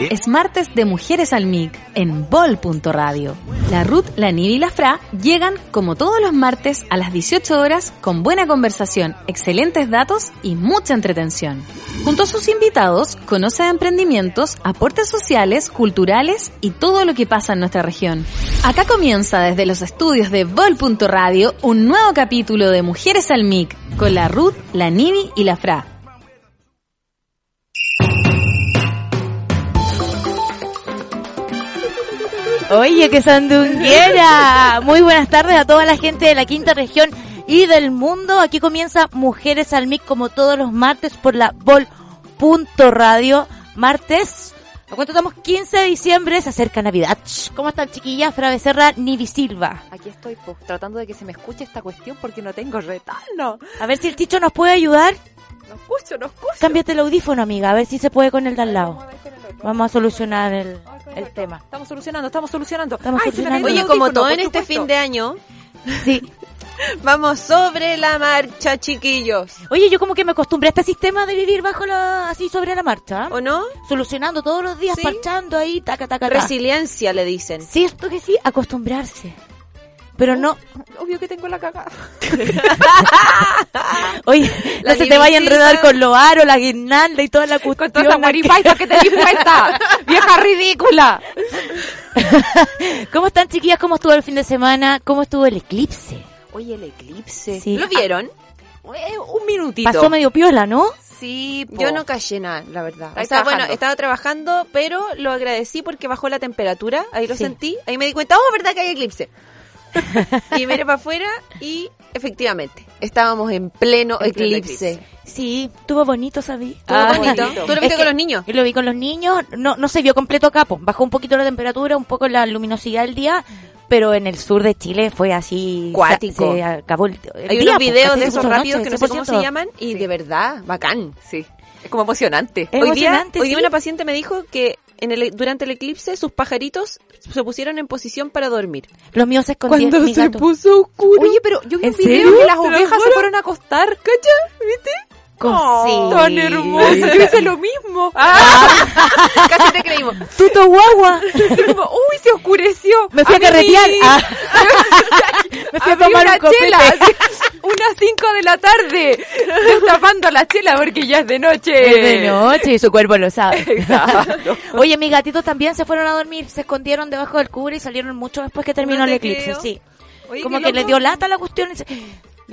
Es martes de Mujeres al MIC en bol.radio. La Ruth, la Nivi y la Fra llegan como todos los martes a las 18 horas con buena conversación, excelentes datos y mucha entretención. Junto a sus invitados, conoce emprendimientos, aportes sociales, culturales y todo lo que pasa en nuestra región. Acá comienza desde los estudios de bol.radio un nuevo capítulo de Mujeres al MIC con la Ruth, la Nivi y la Fra. Oye, que sandunguera. Muy buenas tardes a toda la gente de la quinta región y del mundo. Aquí comienza Mujeres al Mic como todos los martes por la Vol.radio. Martes. ¿A cuánto estamos? 15 de diciembre, se acerca Navidad. ¿Cómo están chiquillas? Fra Becerra, Nivi Silva. Aquí estoy pues, tratando de que se me escuche esta cuestión porque no tengo retorno. A ver si el Chicho nos puede ayudar. No escucho, no escucho. Cámbiate el audífono, amiga, a ver si se puede con el de al lado. Vamos a solucionar el, el tema. Estamos solucionando, estamos solucionando. Estamos Ay, solucionando. Oye, como todo en este fin de año, Sí. vamos sobre la marcha, chiquillos. Oye, yo como que me acostumbré a este sistema de vivir bajo la, así sobre la marcha. ¿O no? Solucionando todos los días, Sí. parchando ahí, taca, taca, taca. Resiliencia le dicen. Cierto que sí, acostumbrarse. Pero no, Obvio que tengo la cagada. oye, La no se te vaya a enredar con los aros, la guirnalda y toda la Con cuestión. toda esa guaripaita que te di cuenta. ¡Vieja ridícula! ¿Cómo están chiquillas? ¿Cómo estuvo el fin de semana? ¿Cómo estuvo el eclipse? Oye, el eclipse. Sí. ¿Lo vieron? Eh, un minutito. Pasó medio piola, ¿no? Sí, po. Yo no callé nada, la verdad. O sea, bueno, estaba trabajando, pero lo agradecí porque bajó la temperatura. Ahí lo Sí. sentí. Ahí me di cuenta, oh, verdad que hay eclipse. y miré para afuera y efectivamente, estábamos en pleno En pleno eclipse. Sí, estuvo bonito, ¿sabí? Estuvo Ah, bonito. bonito. ¿Tú lo viste con los niños? Yo lo vi con los niños, no, no se vio completo capo, bajó un poquito la temperatura, un poco la luminosidad del día, pero en el sur de Chile fue así. Cuático. Se, se acabó el, el Hay día, unos videos de esos rápidos noche, que no sé cómo se 100%. llaman y de verdad, bacán. Sí. Es como emocionante. Es hoy día, emocionante, hoy día sí. una paciente me dijo que en el, durante el eclipse sus pajaritos se pusieron en posición para dormir. Los míos se escondían. mi gato. puso oscuro. Oye, pero yo vi ¿En un video serio? que las ovejas se fueron a acostar. ¿Cacha? ¿Viste? Sí. Tan hermoso. Yo hice lo mismo. Casi te creímos. Tuto guagua. Uy, se oscureció. Me fui a, carretear. sí. Ah. Me fui a Abrí tomar un copete. chela, unas 5 de la tarde, destapando la chela porque ya es de noche. Es de noche y su cuerpo lo sabe. Exacto. Oye, mis gatitos también se fueron a dormir, se escondieron debajo del cubre y salieron mucho después que terminó No el eclipse, creo. sí. Oye, como que les loco. dio lata la cuestión. y se-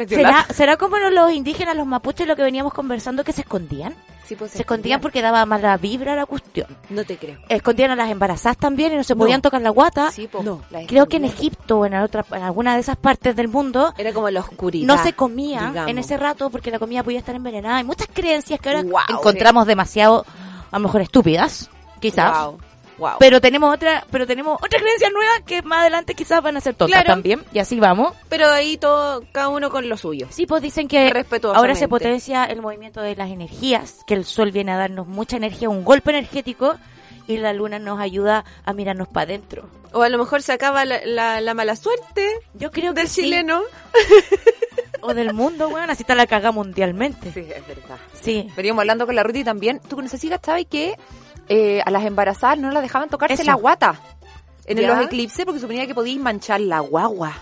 ¿Será. ¿Será como los indígenas, los mapuches, lo que veníamos conversando, que se escondían? Sí, pues, Se escondían porque daba mala vibra la cuestión. No te creo. Escondían a las embarazadas también y no se No. podían tocar la guata. Sí, po. No. Creo que en. Egipto o en, otra, en alguna de esas partes del mundo Era como la oscuridad. no se comía digamos. en ese rato porque la comida podía estar envenenada. Hay muchas creencias que ahora encontramos demasiado, a lo mejor estúpidas, quizás. Wow. Wow. Pero tenemos otra, pero tenemos otra creencia nueva que más adelante quizás van a ser tontas Claro. también. Y así vamos. Pero ahí todo, cada uno con lo suyo. Sí, pues dicen que ahora se potencia el movimiento de las energías, que el sol viene a darnos mucha energía, un golpe energético, y la luna nos ayuda a mirarnos para adentro. O a lo mejor se acaba la, la, la mala suerte Yo creo del que sí. chileno. O del mundo, weón, así está la caga mundialmente. Sí, es verdad. Sí. Veníamos hablando con la Ruti también. Tú no sé si cachabas que eh, a las embarazadas no las dejaban tocarse Eso. la guata en ¿Ya? los eclipses porque suponía que podíais manchar la guagua.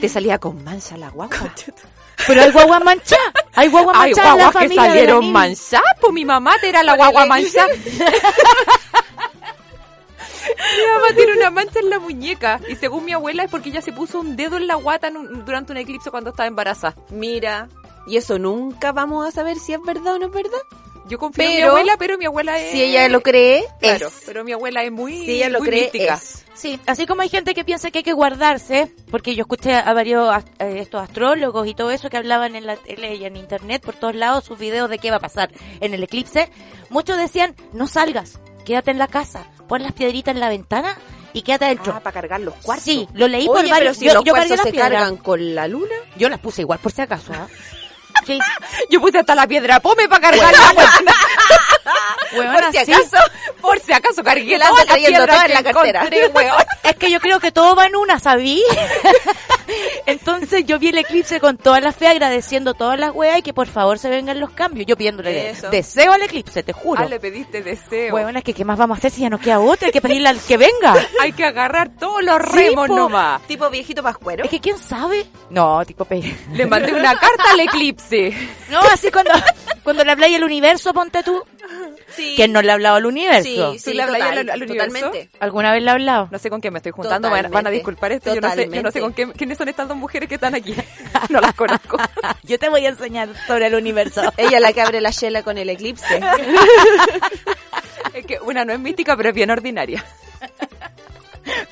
Te salía con mancha la guagua. Pero hay guagua mancha. Hay guagua mancha en la guaguas que salieron manchadas. Pues mi mamá era la guagua manchada. Mi mamá tiene una mancha en la muñeca y según mi abuela es porque ella se puso un dedo en la guata en un- durante un eclipse cuando estaba embarazada. Mira, y eso nunca vamos a saber si es verdad o no es verdad. Yo confío en mi Pero- abuela, pero mi abuela es... Si ella lo cree, Claro, es. pero mi abuela es muy, Si ella lo muy cree, mística. es. Sí, así como hay gente que piensa que hay que guardarse, porque yo escuché a varios as- eh, estos astrólogos y todo eso que hablaban en la tele y en internet por todos lados sus videos de qué va a pasar en el eclipse, muchos decían, no salgas, quédate en la casa, pon las piedritas en la ventana y quédate adentro. Ah, para cargar los cuartos. Sí, lo leí por pero varios. si yo, los yo las se piedras. cargan con la luna. Yo las puse igual por si acaso, ¿ah? Sí, Yo puse hasta la piedra pome para cargar la cuestión. Huevona, por si sí. acaso, por si acaso cargué la todas que en la cartera. encontré, weón. Es que yo creo que todo va en una, ¿sabí? Entonces yo vi el eclipse con toda la fe agradeciendo todas las weas y que por favor se vengan los cambios. Yo pidiéndole Eso. deseo al eclipse, te juro. Ah, le pediste deseo. Bueno, es que ¿qué más vamos a hacer si ya nos queda otra? Hay que pedirle al que venga. Hay que agarrar todos los Sí, remos po. nomás. Tipo viejito pascuero. Es que quién sabe. No, tipo pe... Le mandé una carta al eclipse. No, así cuando, cuando le habláis al universo, ponte tú. Sí. ¿Quién no le ha hablado al universo? Sí, sí, ¿Tú le hablas total, al- al universo? Totalmente. ¿Alguna vez le ha hablado? No sé con quién me estoy juntando, van, Totalmente. van a disculpar esto. Yo no, sé, yo no sé con quién, quiénes son estas dos mujeres que están aquí. No las conozco. Yo te voy a enseñar sobre el universo. Ella la que abre la chela con el eclipse. Es que una no es mística, pero es bien ordinaria.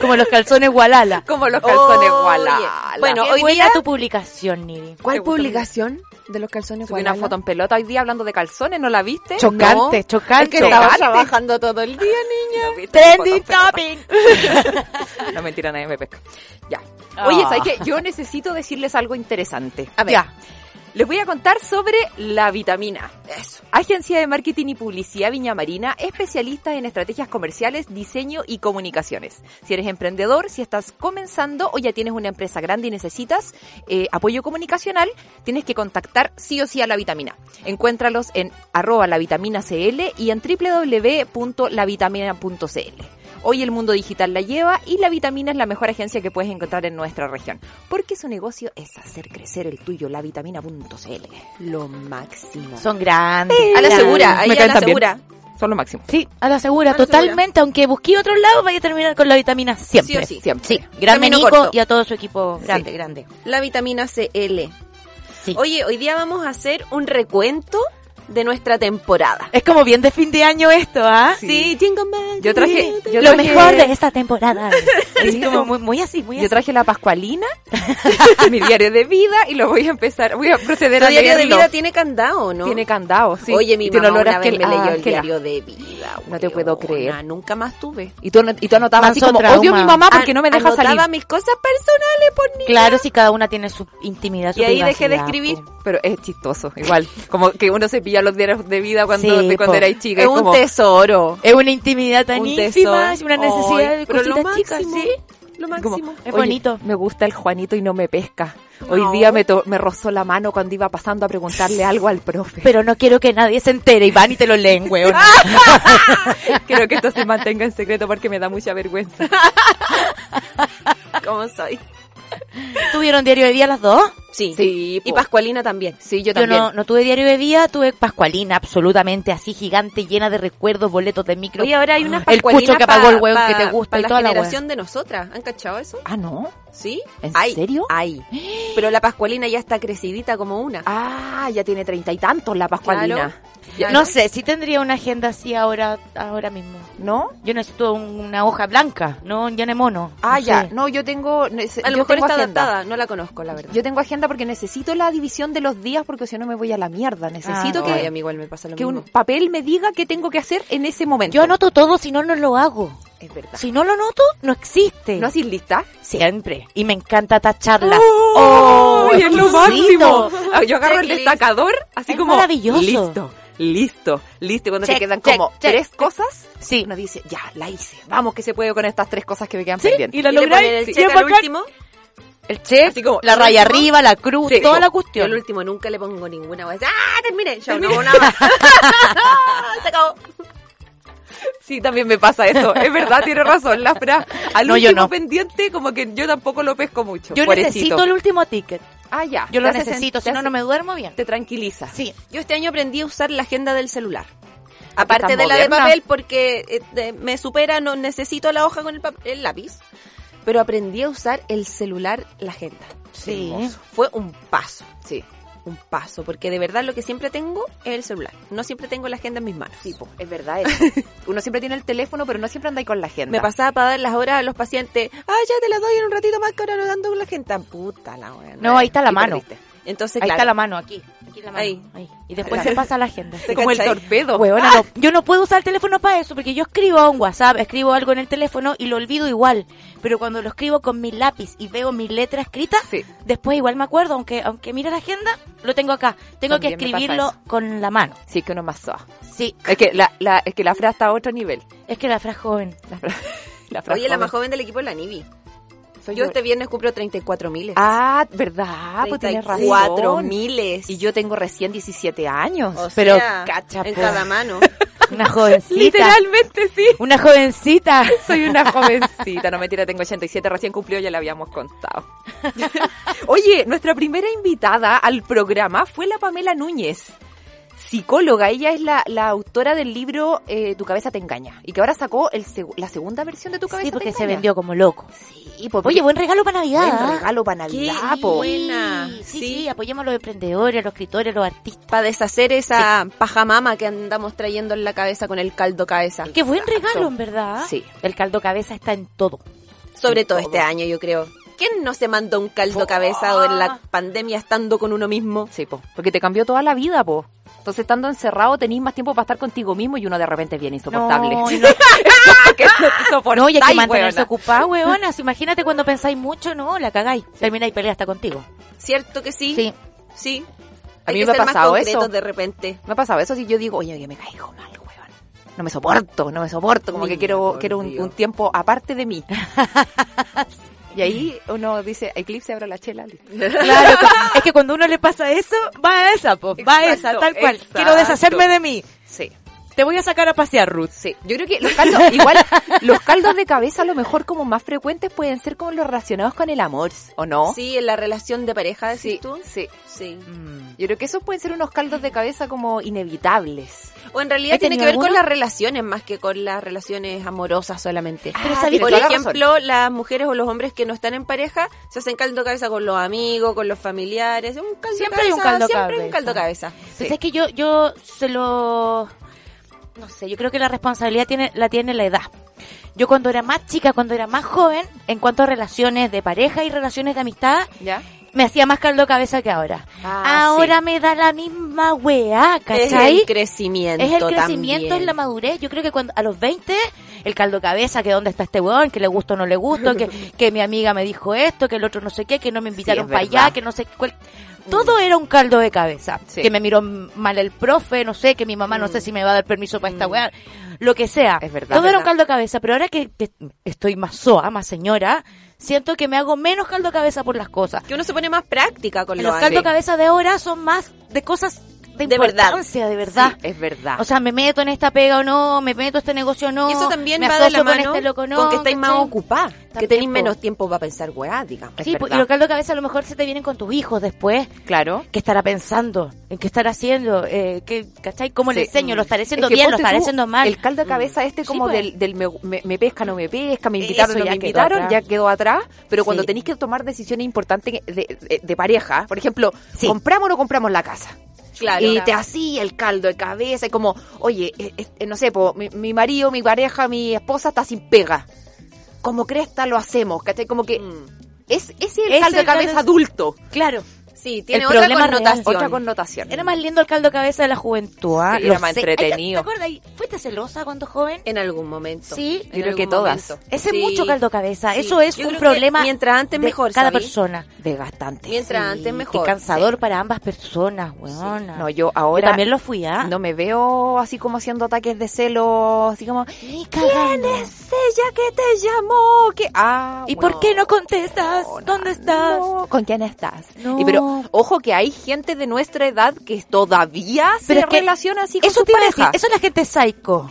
Como los calzones Walala. Como los calzones Oye, Walala. bueno, Qué hoy buena día- tu publicación, Niri. ¿Cuál publicación de los calzones Subí una foto en pelota hoy día hablando de calzones, ¿no la viste? Chocante, No, chocante. Es que estaba trabajando todo el día, niña. Trending topping. No, mentira, nadie me pesca. Ya. Ah. Oye, ¿sabes qué? Yo necesito decirles algo interesante. A ver. Ya. Les voy a contar sobre la vitamina. Eso. Agencia de Marketing y Publicidad Viña Marina, especialistas en estrategias comerciales, diseño y comunicaciones. Si eres emprendedor, si estás comenzando o ya tienes una empresa grande y necesitas eh, apoyo comunicacional, tienes que contactar sí o sí a la vitamina. Encuéntralos en arroba la vitamina CL y en www.lavitamina.cl. Hoy el mundo digital la lleva y la vitamina es la mejor agencia que puedes encontrar en nuestra región. Porque su negocio es hacer crecer el tuyo, lavitamina.cl. Lo máximo. Son grandes. A la grandes. segura, ahí Me a la también. segura. Son lo máximo. Sí, a la segura, A la totalmente. Aunque busqué otro lado, vaya a terminar con la vitamina siempre. Sí o sí. Siempre. Sí, grande Camino Nico corto. y a todo su equipo grande, Sí. grande. La vitamina CL. Sí. Oye, hoy día vamos a hacer un recuento de nuestra temporada. Es como bien de fin de año esto, ¿ah? Sí. Jingle Bell, Yo traje, yo Lo traje- mejor de esta temporada. Es Sí, como muy, muy así, muy Yo así. traje la Pascualina, mi diario de vida y lo voy a empezar, voy a proceder ¿Tu a diario de vida tiene candado, no? Tiene candado, sí. Oye, mi mamá una vez me leyó el diario de vida. No te puedo creer. Nunca más tuve. Y tú, y tú anotabas así como, trauma. odio a mi mamá porque An- no me deja anotaba salir. mis cosas personales por niña. Claro, si cada una tiene su intimidad, su Y ahí dejé de escribir. po. Pero es chistoso, igual. Como que uno se pilla los diarios de vida cuando, Sí, de cuando po. erais chica. Es Es un tesoro. Es una intimidad tan Un ínfima, es una necesidad de cositas chicas, sí. Lo como, máximo. Es "Oye, bonito. Me gusta el Juanito y no me pesca. Hoy día me, to- me rozó la mano cuando iba pasando a preguntarle algo al profe. Pero no quiero que nadie se entere y van y te lo leen, weón. Quiero que esto se mantenga en secreto porque me da mucha vergüenza. ¿Cómo soy? ¿Tuvieron diario de vida las dos? Sí. Sí, Y po. Pascualina también. Sí, yo Yo también. no, no tuve diario de vida, tuve Pascualina, absolutamente así gigante, llena de recuerdos, boletos de micro. Oye, ahora hay unas El pucho que apagó el pa- pa- que te gusta pa y la toda la generación de nosotras. ¿Han cachado eso? Ah, no. ¿Sí? ¿En Hay, serio? Hay. Pero la Pascualina ya está crecidita como una. Ah, ya tiene treinta y tantos la Pascualina. Claro. Ya, No sé, si tendría una agenda así ahora ahora mismo. ¿No? Yo necesito un- una hoja blanca, no un mono. Ah, No ya. sé. No, yo tengo. A lo yo mejor tengo está agenda. adaptada. No la conozco, la verdad. Yo tengo agenda porque necesito la división de los días porque si no me voy a la mierda. Necesito Ah, que, Ay, mí igual me pasa lo que mismo. un papel me diga qué tengo que hacer en ese momento. Yo anoto todo, si no, no lo hago. Es verdad. Si no lo anoto, no existe. ¿No así lista? Siempre. Y me encanta tacharlas. ¡Oh! ¡Es lo máximo! Ah, Yo agarro el destacador, así Es como. maravilloso. Listo, listo, listo. Y cuando Check, te quedan check, como check, tres check. cosas, Sí. uno dice, ya, la hice. Vamos, que se puede con estas tres cosas que me quedan Sí, pendientes. y la ponen el Sí. check Bien al bacán. último. El check, Así como, la ¿el raya último? arriba, la cruz, Sí. toda la Yo cuestión. el último nunca le pongo ninguna wea. ¡Ah, terminé! Ya no hago nada. Se acabó. Sí, también me pasa eso. Es verdad, tiene razón, la fra. Al No, yo último no. pendiente, como que yo tampoco lo pesco mucho. Yo pobrecito. necesito el último ticket. Ah, ya. Yo lo necesito, si no, no me duermo bien. Te tranquiliza. Sí. Yo este año aprendí a usar la agenda del celular. Ah, Aparte que de la de papel porque eh, de- me supera, no necesito la hoja con el, lápiz. Pero aprendí a usar el celular, la agenda. Sí. Hermoso. Fue un paso. Sí. Un paso, porque de verdad lo que siempre tengo es el celular. No siempre tengo la agenda en mis manos. Sí, po, es verdad eso. Uno siempre tiene el teléfono, pero no siempre anda ahí con la agenda. Me pasaba para dar las horas a los pacientes. Ah, ya te las doy en un ratito más que ahora no dando con la agenda. Puta la wea. No, ahí está la Y mano. perdiste. Entonces, Ahí claro, está la mano, aquí. Aquí la mano. Ahí. Ahí. Y después se pasa a la agenda. ¿Te como el torpedo. No, yo no puedo usar el teléfono para eso, porque yo escribo a un WhatsApp, escribo algo en el teléfono y lo olvido igual. Pero cuando lo escribo con mi lápiz y veo mi letra escrita, Sí. después igual me acuerdo, aunque aunque mire la agenda, lo tengo acá. Tengo También que escribirlo con la mano. Sí, que uno es más suave. Sí, Es que la, la, es que la Fra está a otro nivel. es que la frase joven. La Fra, la Fra Oye, la más joven del equipo es la Nivi. Yo este viernes cumplo 34 miles. Ah, verdad, pues tienes razón. 4 miles. Y yo tengo recién 17 años. O Pero, sea, cacha, en po. cada mano. Una jovencita. Literalmente sí. Una jovencita. Soy una jovencita, no mentira, tengo 87, recién cumplió, ya le habíamos contado. Oye, nuestra primera invitada al programa fue la Pamela Núñez, psicóloga. Ella es la, la autora del libro eh, Tu cabeza te engaña y que ahora sacó el seg- la segunda versión de Tu cabeza Sí, te porque se engaña. vendió como loco. Sí, pues, Oye, buen regalo para Navidad. buen regalo para Navidad, Qué po. buena. Sí, Sí. sí, apoyemos a los emprendedores, a los escritores, a los artistas. Para deshacer esa pajamama que andamos trayendo en la cabeza con el caldo cabeza. Qué buen Exacto. regalo, en verdad. Sí. El caldo cabeza está en todo. Sobre todo todo. este año, yo creo. ¿Quién no se mandó un caldo cabeza o en la pandemia estando con uno mismo? Sí, po, porque te cambió toda la vida, po. Entonces, estando encerrado, tenés más tiempo para estar contigo mismo y uno de repente es bien insoportable. No, no, que no no, y hay que mantenerse weona. ocupado, weonas. Imagínate cuando pensáis mucho, no, la cagáis. Termináis pelea hasta contigo. ¿Cierto que sí? Sí. Sí. A mí que me ha pasado eso. de repente. Me ha pasado eso si yo digo, oye, que me caigo mal, weón. No me soporto, no me soporto, como que quiero, quiero un, un tiempo aparte de mí. Y ahí uno dice, Eclipse, abra la chela. listo. Claro, es que cuando uno le pasa eso, va a esa, po, va a esa, tal cual. exacto. Quiero deshacerme de mí. Sí. Te voy a sacar a pasear, Ruth. Sí, yo creo que los caldos, igual, los caldos de cabeza a lo mejor como más frecuentes pueden ser como los relacionados con el amor, ¿o no? Sí, en la relación de pareja, decís sí, tú. sí. Sí. Yo creo que esos pueden ser unos caldos de cabeza como inevitables. O en realidad ¿Has tiene que ver con las relaciones más que con las relaciones amorosas solamente. Pero Ah, ¿sabéis tienes Por la ejemplo, las mujeres o los hombres que no están en pareja se hacen caldo cabeza con los amigos, con los familiares. Un caldo Siempre hay un cabeza, caldo siempre hay un cabeza. caldo cabeza. Pues es que yo, yo se lo... No sé, yo creo que la responsabilidad tiene, la tiene la edad. Yo cuando era más chica, cuando era más joven, en cuanto a relaciones de pareja y relaciones de amistad, ¿Ya? me hacía más caldo cabeza que ahora. Ah, ahora me da la misma weá, Es ¿cachai? el crecimiento Es el crecimiento, también. es la madurez. Yo creo que cuando a los 20, el caldo cabeza, que dónde está este weón, que le gusta o no le gusta, que, que mi amiga me dijo esto, que el otro no sé qué, que no me invitaron es para allá, que no sé cuál. Todo era un caldo de cabeza. Sí. Que me miró mal el profe, no sé, que mi mamá no sé si me va a dar permiso para esta weá. Lo que sea. Es verdad, Todo era un caldo de cabeza, pero ahora que, que estoy más soa, más señora, siento que me hago menos caldo de cabeza por las cosas. Que uno se pone más práctica con Los lo caldo de cabeza de ahora son más de cosas de, De verdad. de verdad. Sí, es verdad. O sea, me meto en esta pega o no, me meto en este negocio o no. Y eso también me va de la con mano este loco no, con que estáis más ¿cachai? ocupadas, que tenéis menos tiempo para pensar weá, digamos. Sí, Es y verdad. los caldos de cabeza a lo mejor se te vienen con tus hijos después. claro. ¿Qué estará pensando? ¿En qué estará haciendo? Eh, ¿qué, ¿Cachai? ¿Cómo le Sí. enseño? ¿Lo estaré haciendo Es que bien? ¿Lo estaré haciendo mal? El caldo de cabeza este Sí, como pues. del, del me, me- me pesca, no me pesca, me invitaron, Eso no me invitaron, ya quedó atrás. Pero cuando tenéis que tomar decisiones importantes de, de- de pareja, por ejemplo. ¿compramos o no compramos la casa? Claro. y te hacía el caldo de cabeza y como, oye, eh, eh, no sé, po, mi, mi marido, mi pareja, mi esposa está sin pega. Como cresta lo hacemos, ¿cachai? Como que Mm. es, ese es el caldo de cabeza adulto. Claro. Sí, tiene El otra real. connotación. Otra connotación. Era más lindo el caldo de cabeza de la juventud, ¿ah? Sí, Lo era más sé. entretenido. ¿Te acuerdas? ¿Fuiste celosa cuando joven? En algún momento. Sí. Yo creo que todas. momento. Ese Sí. es mucho caldo de cabeza. Sí. Eso es Yo un que problema mientras antes de mejor, cada ¿sabí? persona. Desgastante. Mientras antes Qué mejor. cansador para ambas personas, weona. No, yo Yo ahora también lo fui, ¿ah? no me veo así como haciendo ataques de celo, así como, ¿quién es ella que te llamó? ¿Qué? Ah, ¿Y bueno. por qué no contestas? ¿Dónde estás? No, ¿Con quién estás? No. Y pero ojo que hay gente de nuestra edad que todavía se Pero relaciona así con Eso su te decir, eso es la gente psycho.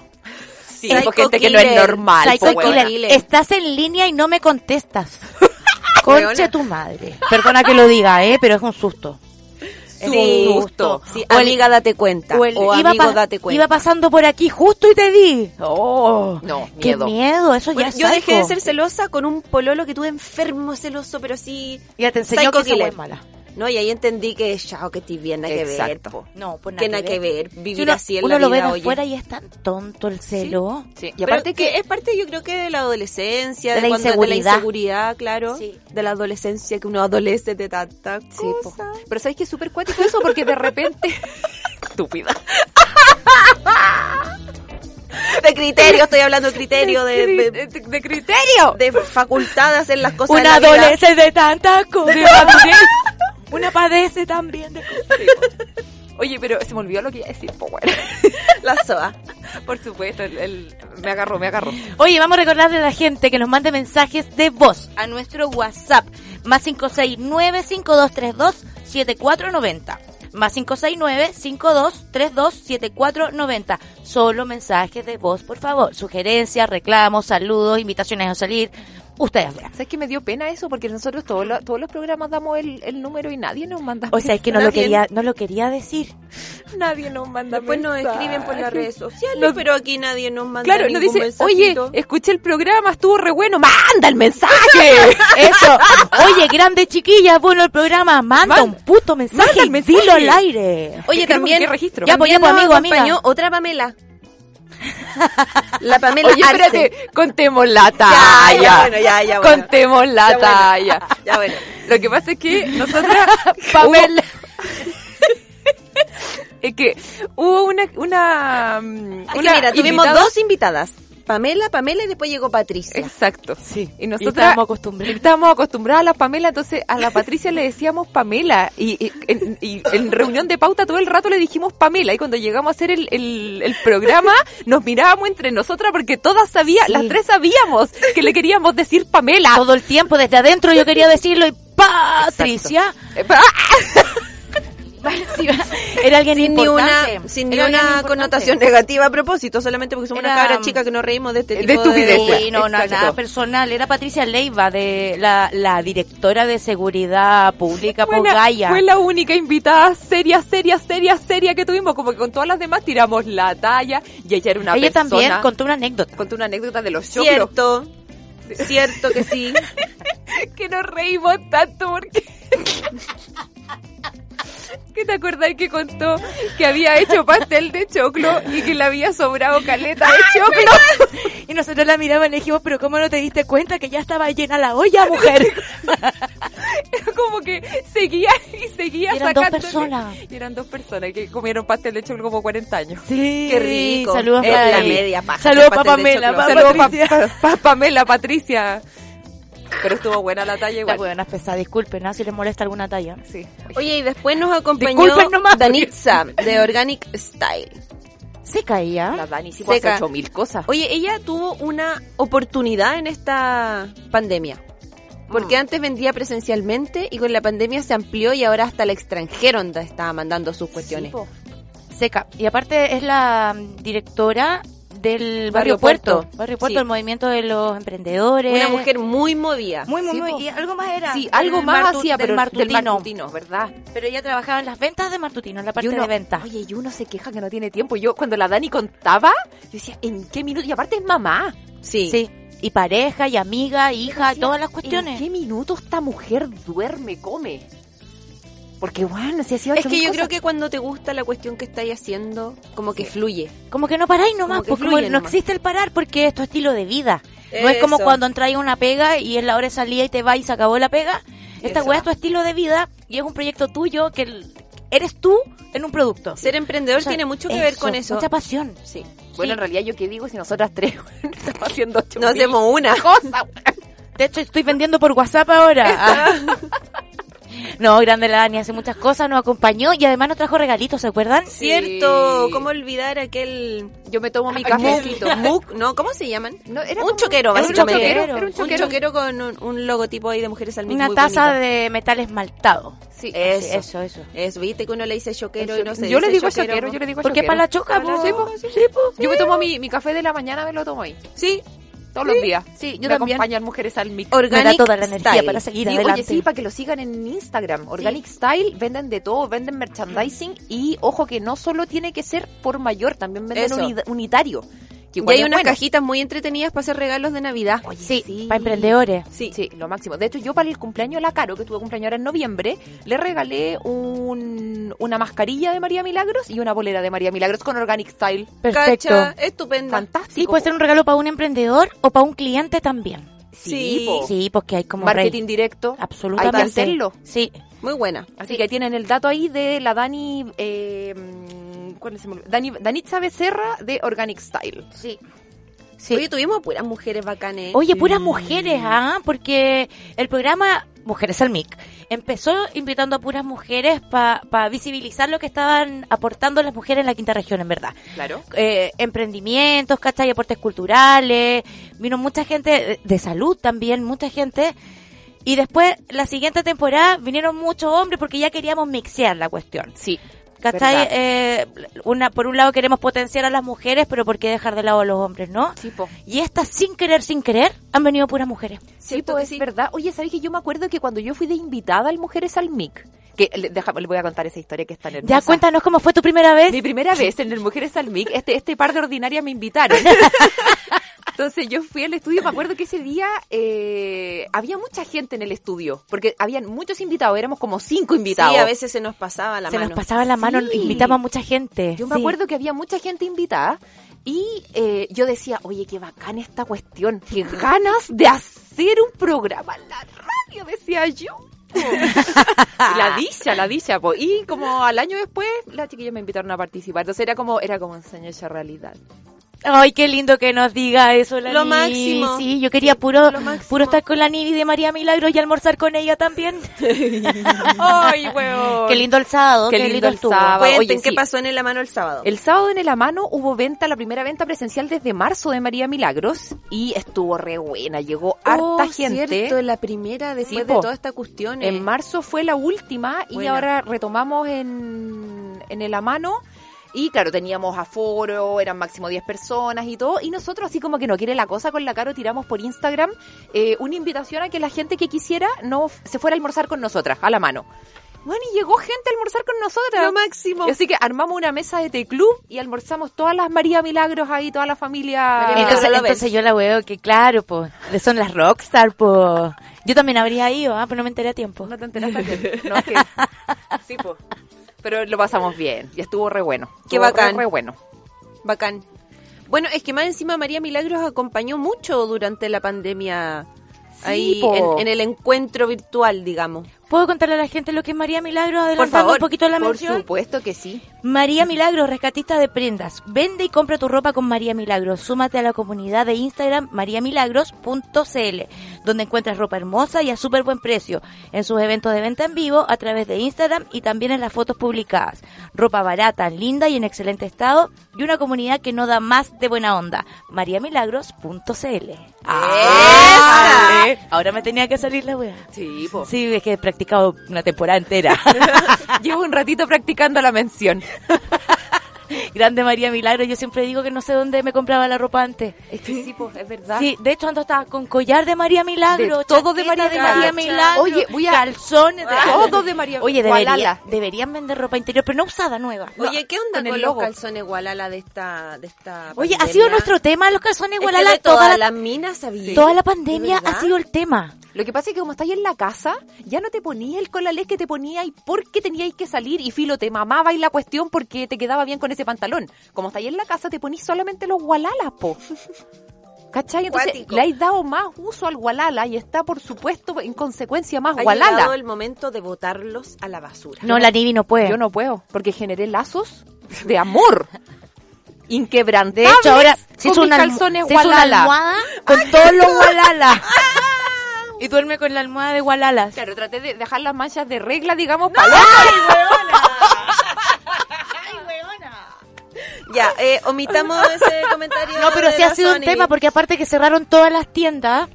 Sí, Psycho gente que no es normal. Psycho po, weona. killer. Estás en línea y no me contestas. Conche tu madre. Perdona que lo diga, ¿eh? Pero es un susto. Es Sí, un susto. Sí, O el- amiga, date cuenta. o el- o iba, amigo, date cuenta. iba pasando por aquí justo y te di. Oh, No, qué miedo. miedo. Eso Bueno, ya yo dejé de ser celosa con un pololo que tuve enfermo celoso, pero sí. Ya te enseñó que es mala. No, y ahí entendí que, chao, que estoy bien, nada que ver, Exacto. po. No, pues Que nada que ver, Si vivir uno, así en uno la lo ve de oye. afuera y es tan tonto el celo. Sí. Y aparte que que es parte, yo creo que de la adolescencia, De de, la cuando- de la inseguridad. inseguridad, claro, Sí. de la adolescencia que uno adolece de tantas Sí, po. cosas. Pero ¿sabes que es súper cuático eso? Porque de repente... Estúpida. De criterio, estoy hablando de criterio, de, de, de, de- de criterio. de facultad de hacer las cosas Una adolece de cosas. Una padece también de. Oye, pero se me olvidó lo que iba a decir. Pues bueno. La SOA. Por supuesto, el, el- me agarró, me agarró. Oye, vamos a recordarle a la gente que nos mande mensajes de voz a nuestro WhatsApp. Más 569-5232-7490. Más 569-5232-7490. Solo mensajes de voz, por favor. Sugerencias, reclamos, saludos, invitaciones a salir. Ustedes vean. ¿Sabes que me dio pena eso? Porque nosotros todos los, todos los programas damos el, el número y nadie nos manda O sea, es que no lo quería, no lo quería decir. Nadie nos manda Después nos escriben por las redes sociales, pero aquí nadie nos manda Claro, nos dice, oye, escuché el programa, estuvo re bueno, manda el mensaje. Eso. Oye, grande chiquilla, bueno el programa. Manda Manda- un puto mensaje. manda el y mensaje. Dilo al aire. Oye, ¿Qué- también, registro? Ya, pues, ya, pues, amigo, acompañó amiga. otra Pamela. La Pamela Oye, Arce. espérate, contemos la Ya, talla. ya, bueno, ya, ya, bueno. Contemos la Ya, bueno. talla. Ya, bueno. Lo que pasa es que nosotras, Pamela. es que hubo una, una, mm, Es que una mira, tuvimos dos invitadas. Pamela, Pamela y después llegó Patricia. Exacto. Sí. Y nosotras estábamos acostumbrados. estábamos acostumbradas a la Pamela, entonces a la Patricia le decíamos Pamela. Y, y en, y en reunión de pauta todo el rato le dijimos Pamela. Y cuando llegamos a hacer el, el, el programa, nos mirábamos entre nosotras porque todas sabíamos, las tres sabíamos que le queríamos decir Pamela. Todo el tiempo, desde adentro yo quería decirlo y Patricia. Era alguien Sin ni importante. una, sin ni una connotación negativa a propósito, solamente porque somos Era- una cabra chica que nos reímos de este de tipo de. Sí, no, no, nada personal. Era Patricia Leiva, de la, la directora de seguridad pública por Gaia. fue la única invitada seria, seria, seria, seria que tuvimos. Como que con todas las demás tiramos la talla. Y ella era una Ella persona. también contó una anécdota. contó una anécdota de los choclos. Cierto, cierto que sí. que nos reímos tanto porque... ¿Qué te acordás que contó que había hecho pastel de choclo y que le había sobrado caleta de choclo? Y nosotros la miramos y le dijimos, pero ¿cómo no te diste cuenta que ya estaba llena la olla, mujer? Como que seguía y seguía Y eran dos personas. Y eran dos personas que comieron pastel de choclo como 40 años. Sí, Qué rico. Saludos para la media paja Saludos de Pamela. Saludos para Pamela, Patricia. Pero estuvo buena la talla La igual. buena es pesada, disculpen, ¿no? si les molesta alguna talla. Sí. Oye, y después nos acompañó nomás, porque- Danitza, de Organic Style. Se caía. La Dani sí mil cosas. Oye, ella tuvo una oportunidad en esta pandemia. Porque Mm. antes vendía presencialmente y con la pandemia se amplió y ahora hasta el extranjero anda- estaba mandando sus cuestiones. Sí. Seca. Y aparte es la directora del Barrio, Barrio Puerto. Puerto. Barrio Puerto, Sí. el movimiento de los emprendedores. Una mujer muy movida. muy, muy, Sí, muy. Y algo más era. Sí, algo más martu- hacía, pero martutino. del martutino, ¿verdad? Pero ella trabajaba en las ventas de Martutino, en la parte uno- de ventas. Oye, y uno se queja que no tiene tiempo. Yo, cuando la Dani contaba, yo decía, ¿en qué minuto? Y aparte es mamá. Sí. Sí. Y pareja, y amiga, hija, Decía, todas las ¿En cuestiones. qué minuto esta mujer duerme, come? Porque, bueno, se hacía Es que yo cosas. creo que cuando te gusta la cuestión que estáis haciendo, como que fluye. Como que no paráis nomás, Como que porque como no nomás. existe el parar porque es tu estilo de vida. No es como cuando entráis a una pega y es la hora de salida y te va y se acabó la pega. Esta weá es tu estilo de vida y es un proyecto tuyo que eres tú en un producto. Ser emprendedor O sea, tiene mucho que ver con eso. Mucha pasión. Sí. Bueno, Sí. en realidad, ¿yo qué digo si nosotras tres estamos haciendo ocho No hacemos una. cosas? De hecho, estoy vendiendo por WhatsApp ahora. No, grande la Dani, hace muchas cosas, nos acompañó y además nos trajo regalitos, ¿se acuerdan? Cierto, ¿cómo olvidar aquel Yo me tomo mi cafecito. mug? No, ¿cómo se llaman? No, era un como- choquero, era un básicamente. choquero, era un Un choquero. choquero con un, un logotipo ahí de mujeres al mismo. Una taza de metal esmaltado. Sí, Eso. Sí, eso, eso. Eso, viste que uno le dice choquero y no se yo le dice digo choquero, yo le digo Porque choquero. para la choca, Para la po. choca, Sí, po. Yo me tomo mi, mi café de la mañana, me lo tomo ahí. Sí, Todos los días. Sí, yo me también. acompañan mujeres al mic. Me da Organic toda la energía Style. para seguir Sí, adelante. oye, sí, para que lo sigan en Instagram. Organic Style, venden de todo, venden merchandising y ojo que no solo tiene que ser por mayor, también venden uni- unitario. Que Y hay unas bueno. cajitas muy entretenidas para hacer regalos de Navidad. Sí, para emprendedores. Sí. Sí, lo máximo. De hecho, yo para el cumpleaños de la Caro, que tuve cumpleaños ahora en noviembre, le regalé un, una mascarilla de María Milagros y una bolera de María Milagros con Organic Style. Perfecto. Cacha, estupenda. Fantástico. Sí, puede ser un regalo para un emprendedor o para un cliente también. Sí, Sí. po. Sí, porque hay como Marketing rey- directo. Absolutamente. Hay que hacerlo. Sí. Muy buena. Así que tienen el dato ahí de la Dani... Eh, ¿cuál me olvidó? Dani Danitza Becerra de Organic Style. Sí. Sí. Oye, tuvimos puras mujeres bacanes. Oye, puras mujeres, ¿ah? Porque el programa Mujeres al MIC empezó invitando a puras mujeres para visibilizar lo que estaban aportando las mujeres en la quinta región, en verdad. Claro. Eh, emprendimientos, ¿cachai? Aportes culturales. Vino mucha gente de salud también, mucha gente. Y después, la siguiente temporada, vinieron muchos hombres porque ya queríamos mixear la cuestión. Sí. ¿Cachai? Eh, una, por un lado queremos potenciar a las mujeres, pero ¿por qué dejar de lado a los hombres, no? Sí, po. Y estas, sin querer, sin querer, han venido puras mujeres. Sí, ¿Cierto pues que es sí? verdad. Oye, ¿sabes que yo me acuerdo que cuando yo fui de invitada al Mujeres al MIC, que le, déjame, le voy a contar esa historia que es tan hermosa. Ya cuéntanos cómo fue tu primera vez. Mi primera vez en el Mujeres al MIC, este, este par de ordinarias me invitaron. Entonces yo fui al estudio, me acuerdo que ese día eh, había mucha gente en el estudio, porque habían muchos invitados, éramos como cinco invitados. Sí, a veces se nos pasaba la Se mano. nos pasaba la mano, Sí. invitamos a mucha gente. Yo me Sí. acuerdo que había mucha gente invitada y eh, yo decía, oye, qué bacán esta cuestión, qué ganas de hacer un programa en la radio, decía yo. la dicha, la dicha, po. y como al año después las chiquillas me invitaron a participar, entonces era como era como sueño hecho realidad. Ay, qué lindo que nos diga eso la Lo máximo. Sí, yo quería puro, puro estar con la Nivi de María Milagro y almorzar con ella también. Ay, weón. qué lindo el sábado, Qué qué, lindo lindo el estuvo. sábado. Cuenten Oye, qué sí. pasó en el mano el sábado. El sábado en el Amano hubo venta, la primera venta presencial desde marzo de María Milagros y estuvo re buena, llegó harta Oh, gente. cierto, la primera después Sí, de po. toda esta cuestión. En marzo fue la última y ahora retomamos en, en el Amano. Y claro, teníamos aforo, eran máximo 10 personas y todo. Y nosotros, así como que no quiere la cosa, con la Caro tiramos por Instagram eh, una invitación a que la gente que quisiera no se fuera a almorzar con nosotras, a la mano. Bueno, y llegó gente a almorzar con nosotras. Lo máximo. Así que armamos una mesa de té club y almorzamos todas las María Milagros ahí, toda la familia. Entonces, entonces yo la veo que claro, pues, son las rockstar, pues. Yo también habría ido, ah, pero no me enteré a tiempo. No te enteraste ayer. No, es que... Sí, pues. Pero lo pasamos bien y estuvo re bueno. Qué Estuvo re, bacán. Re, bueno. Bacán. Bueno, es que más encima María Milagros acompañó mucho durante la pandemia. ahí en, en el encuentro virtual, digamos. ¿Puedo contarle a la gente lo que es María Milagro? Por Adelantando favor, un poquito la Por mención. supuesto que sí. María Milagro, rescatista de prendas. Vende y compra tu ropa con María Milagros. Súmate a la comunidad de Instagram mariamilagros.cl, donde encuentras ropa hermosa y a súper buen precio. En sus eventos de venta en vivo, a través de Instagram y también en las fotos publicadas. Ropa barata, linda y en excelente estado. Y una comunidad que no da más de buena onda. mariamilagros.cl. Ah. Ahora me tenía que salir la wea. Sí, pues. Sí, es que practicado una temporada entera. Llevo un ratito practicando la mención. Grande María Milagro, yo siempre digo que no sé dónde me compraba la ropa antes. Es que sí, pues, es verdad. Sí, de hecho ando estaba con collar de María Milagro, De todo de María Milagro. Milagro, Oye, voy a- calzones, de- Todo de María Oye, debería- Gualala. deberían vender ropa interior, pero no usada, nueva. Oye, ¿qué onda con con, los calzones Gualala de esta, de esta Oye, ha sido nuestro tema los calzones Es que Gualala de toda la, las minas sabía. toda la pandemia ¿De ha sido el tema. Lo que pasa es que como estáis en la casa, ya no te ponías el colalés que te poníais porque teníais que salir y filo, te mamaba y la cuestión porque te quedaba bien con ese pantalón. Como estáis en la casa, te ponís solamente los gualalas, po. ¿Cachai? Entonces Cuático. le has dado más uso al gualala y está, por supuesto, en consecuencia más Ha gualala. llegado el momento de botarlos a la basura. No, la Nivi no puede. Yo no puedo, porque generé lazos de amor. Inquebrantables. de hecho, ahora se con hizo una, calzones se hizo una gualala. almohada con todos los Gualala. y duerme con la almohada de Gualalas. Claro, traté de dejar las manchas de regla, digamos, para Ya, eh, omitamos ese comentario. No, pero sí ha sido un tema porque aparte que cerraron todas las tiendas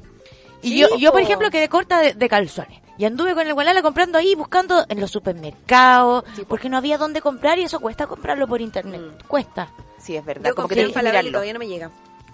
y Sí, yo, yo por po. ejemplo quedé corta de, de calzones y anduve con el Gualala comprando ahí buscando en los supermercados porque no había dónde comprar y eso cuesta comprarlo por internet, cuesta. Sí, es verdad, Yo como que en que Falabella y mirarlo. todavía no me llega.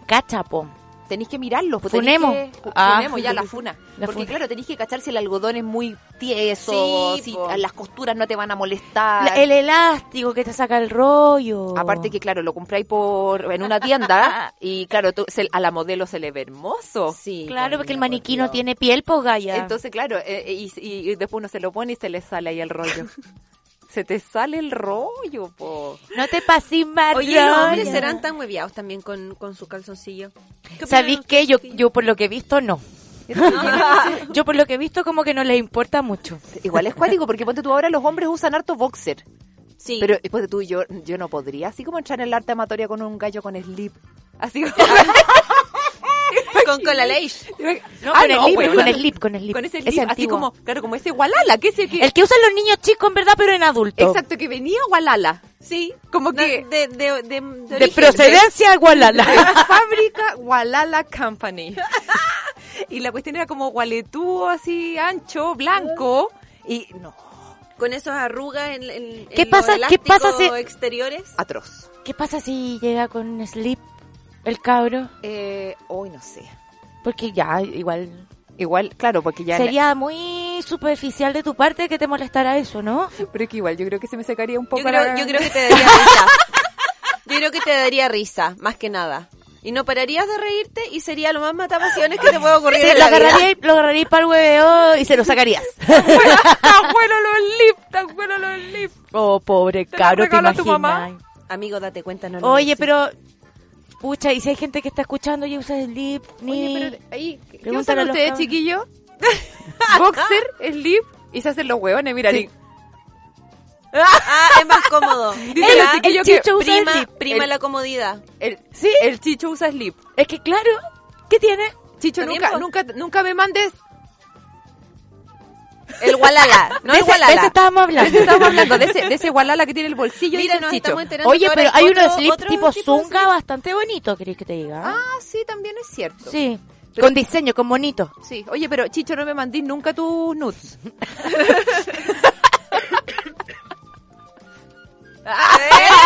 Cachapo. Tenéis que mirarlos. Pues Funemos. tenéis que- Ah. funemos ya la funa. La Porque funa. claro, tenéis que cachar si el algodón es muy tieso, Sí, si po. las costuras no te van a molestar. La- el elástico que te saca el rollo. Aparte que, claro, lo compráis por en una tienda y, claro, tú- se- a la modelo se le ve hermoso. Sí. Claro, porque el maniquí no tiene piel, pues Gaya. Entonces, claro, eh, eh, y, y- y después uno se lo pone y se le sale ahí el rollo. se te sale el rollo, po. no te pases más Oye, los hombres serán tan hueviados también con, con su calzoncillo. ¿Qué ¿Sabéis qué? Yo, yo por lo que he visto, no. yo por lo que he visto como que no les importa mucho. Igual es cuático, porque ponte tú ahora los hombres usan harto boxer. Sí. Pero ponte tú, yo, yo no podría así como entrar en el arte amatoria con un gallo con slip. Así con cola leis. No, Ah, con, el no, lip, bueno. con el lip, con el lip. con ese Ese slip, así antiguo. como, claro, como ese gualala, que es el que... El que usan los niños chicos, en verdad, pero en adulto. Exacto, que venía gualala. Sí. Como De, que... de, de, de, de De procedencia gualala. fábrica Gualala Company. y la cuestión era como gualetú así ancho, blanco. Y no, Con esas arrugas en, en, ¿Qué en los pasa- qué pasa si- exteriores. atroz. ¿Qué pasa si llega con slip el cabro? Eh, hoy no sé. Porque ya, igual... Igual, claro, porque ya... Sería muy superficial de tu parte que te molestara eso, ¿no? Pero es que igual, yo creo que se me sacaría un poco Yo creo, la- yo creo que te daría risa. Yo creo que te daría risa, más que nada. Y no pararías de reírte y sería lo más matapasiones que te puede ocurrir Sí, en lo la vida. lo agarraría para el hueveo y se lo sacarías. ¡Tan bueno los lip! ¡Tan bueno los lip! Oh, pobre ¿Te lo cabro, te regaló tu imaginas. mamá? Amigo, date cuenta, no lo Oye, pero... Pucha, y si hay gente que está escuchando y usa slip, ni... Oye, pero ahí, ¿qué usan ustedes, chiquillos? Boxer, slip, y se hacen los huevones, mira, Sí. Ah, es más cómodo. Dice chiquillos el que chicho usa prima, slip. prima El- la comodidad. el, Sí, el chicho usa slip. es que claro, ¿qué tiene? Chicho, nunca, nunca, nunca me mandes. El gualala, no de el ese, de ese estábamos hablando. De ese, de ese gualala que tiene el bolsillo Mira, nos estamos enterando Oye, pero hay otro- unos slip tipo de zunga bastante bonito, ¿querés que te diga? Ah, sí, también es cierto. sí, Pero- con diseño, con bonito. Sí. Oye, pero Chicho, no me mandís nunca tus nudes.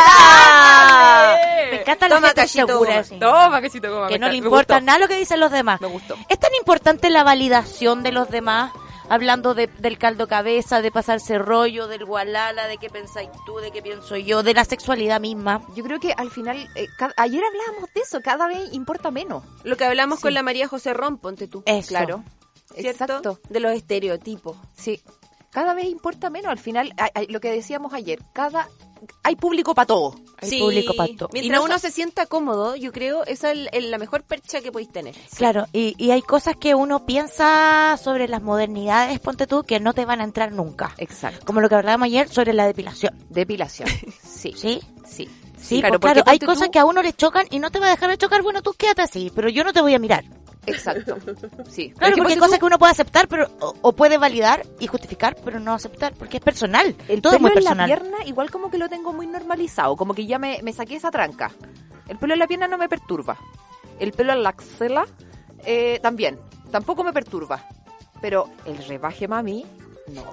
¡Ah! Me encanta la Toma, gente cachito, segura, sí. Toma, cachito, coma. que no le importa gustó. nada lo que dicen los demás. Me gustó. Es tan importante la validación de los demás, hablando de, del caldo cabeza, de pasarse rollo, del gualala, de qué pensáis tú, de qué pienso yo, de la sexualidad misma. Yo creo que al final, eh, ayer hablábamos de eso, cada vez importa menos. Lo que hablamos con la María José Ron, ponte tú. Eso. Claro. ¿Cierto? Exacto. De los estereotipos. Sí. Cada vez importa menos. Al final, hay- hay- lo que decíamos ayer, cada hay público para todo. Hay público para todo. Mientras Y no uno se sienta cómodo, yo creo, esa es el- el- la mejor percha que podéis tener. Claro, y, y hay cosas que uno piensa sobre las modernidades, ponte tú, que no te van a entrar nunca. Exacto. Como lo que hablábamos ayer sobre la depilación. Depilación. Sí. ¿Sí? Sí. Sí, Claro, pues claro, hay cosas tú- que a uno le chocan y no te va a dejar de chocar, bueno, tú quédate así, pero yo no te voy a mirar. Exacto. Sí. Claro, porque hay cosas que uno puede aceptar pero o, o puede validar y justificar, pero no aceptar, porque es personal. el todo es pelo muy en la personal. pierna igual como que lo tengo muy normalizado, como que ya me, me saqué esa tranca. El pelo en la pierna no me perturba. El pelo en la axila eh, también, tampoco me perturba. Pero el rebaje mami, no.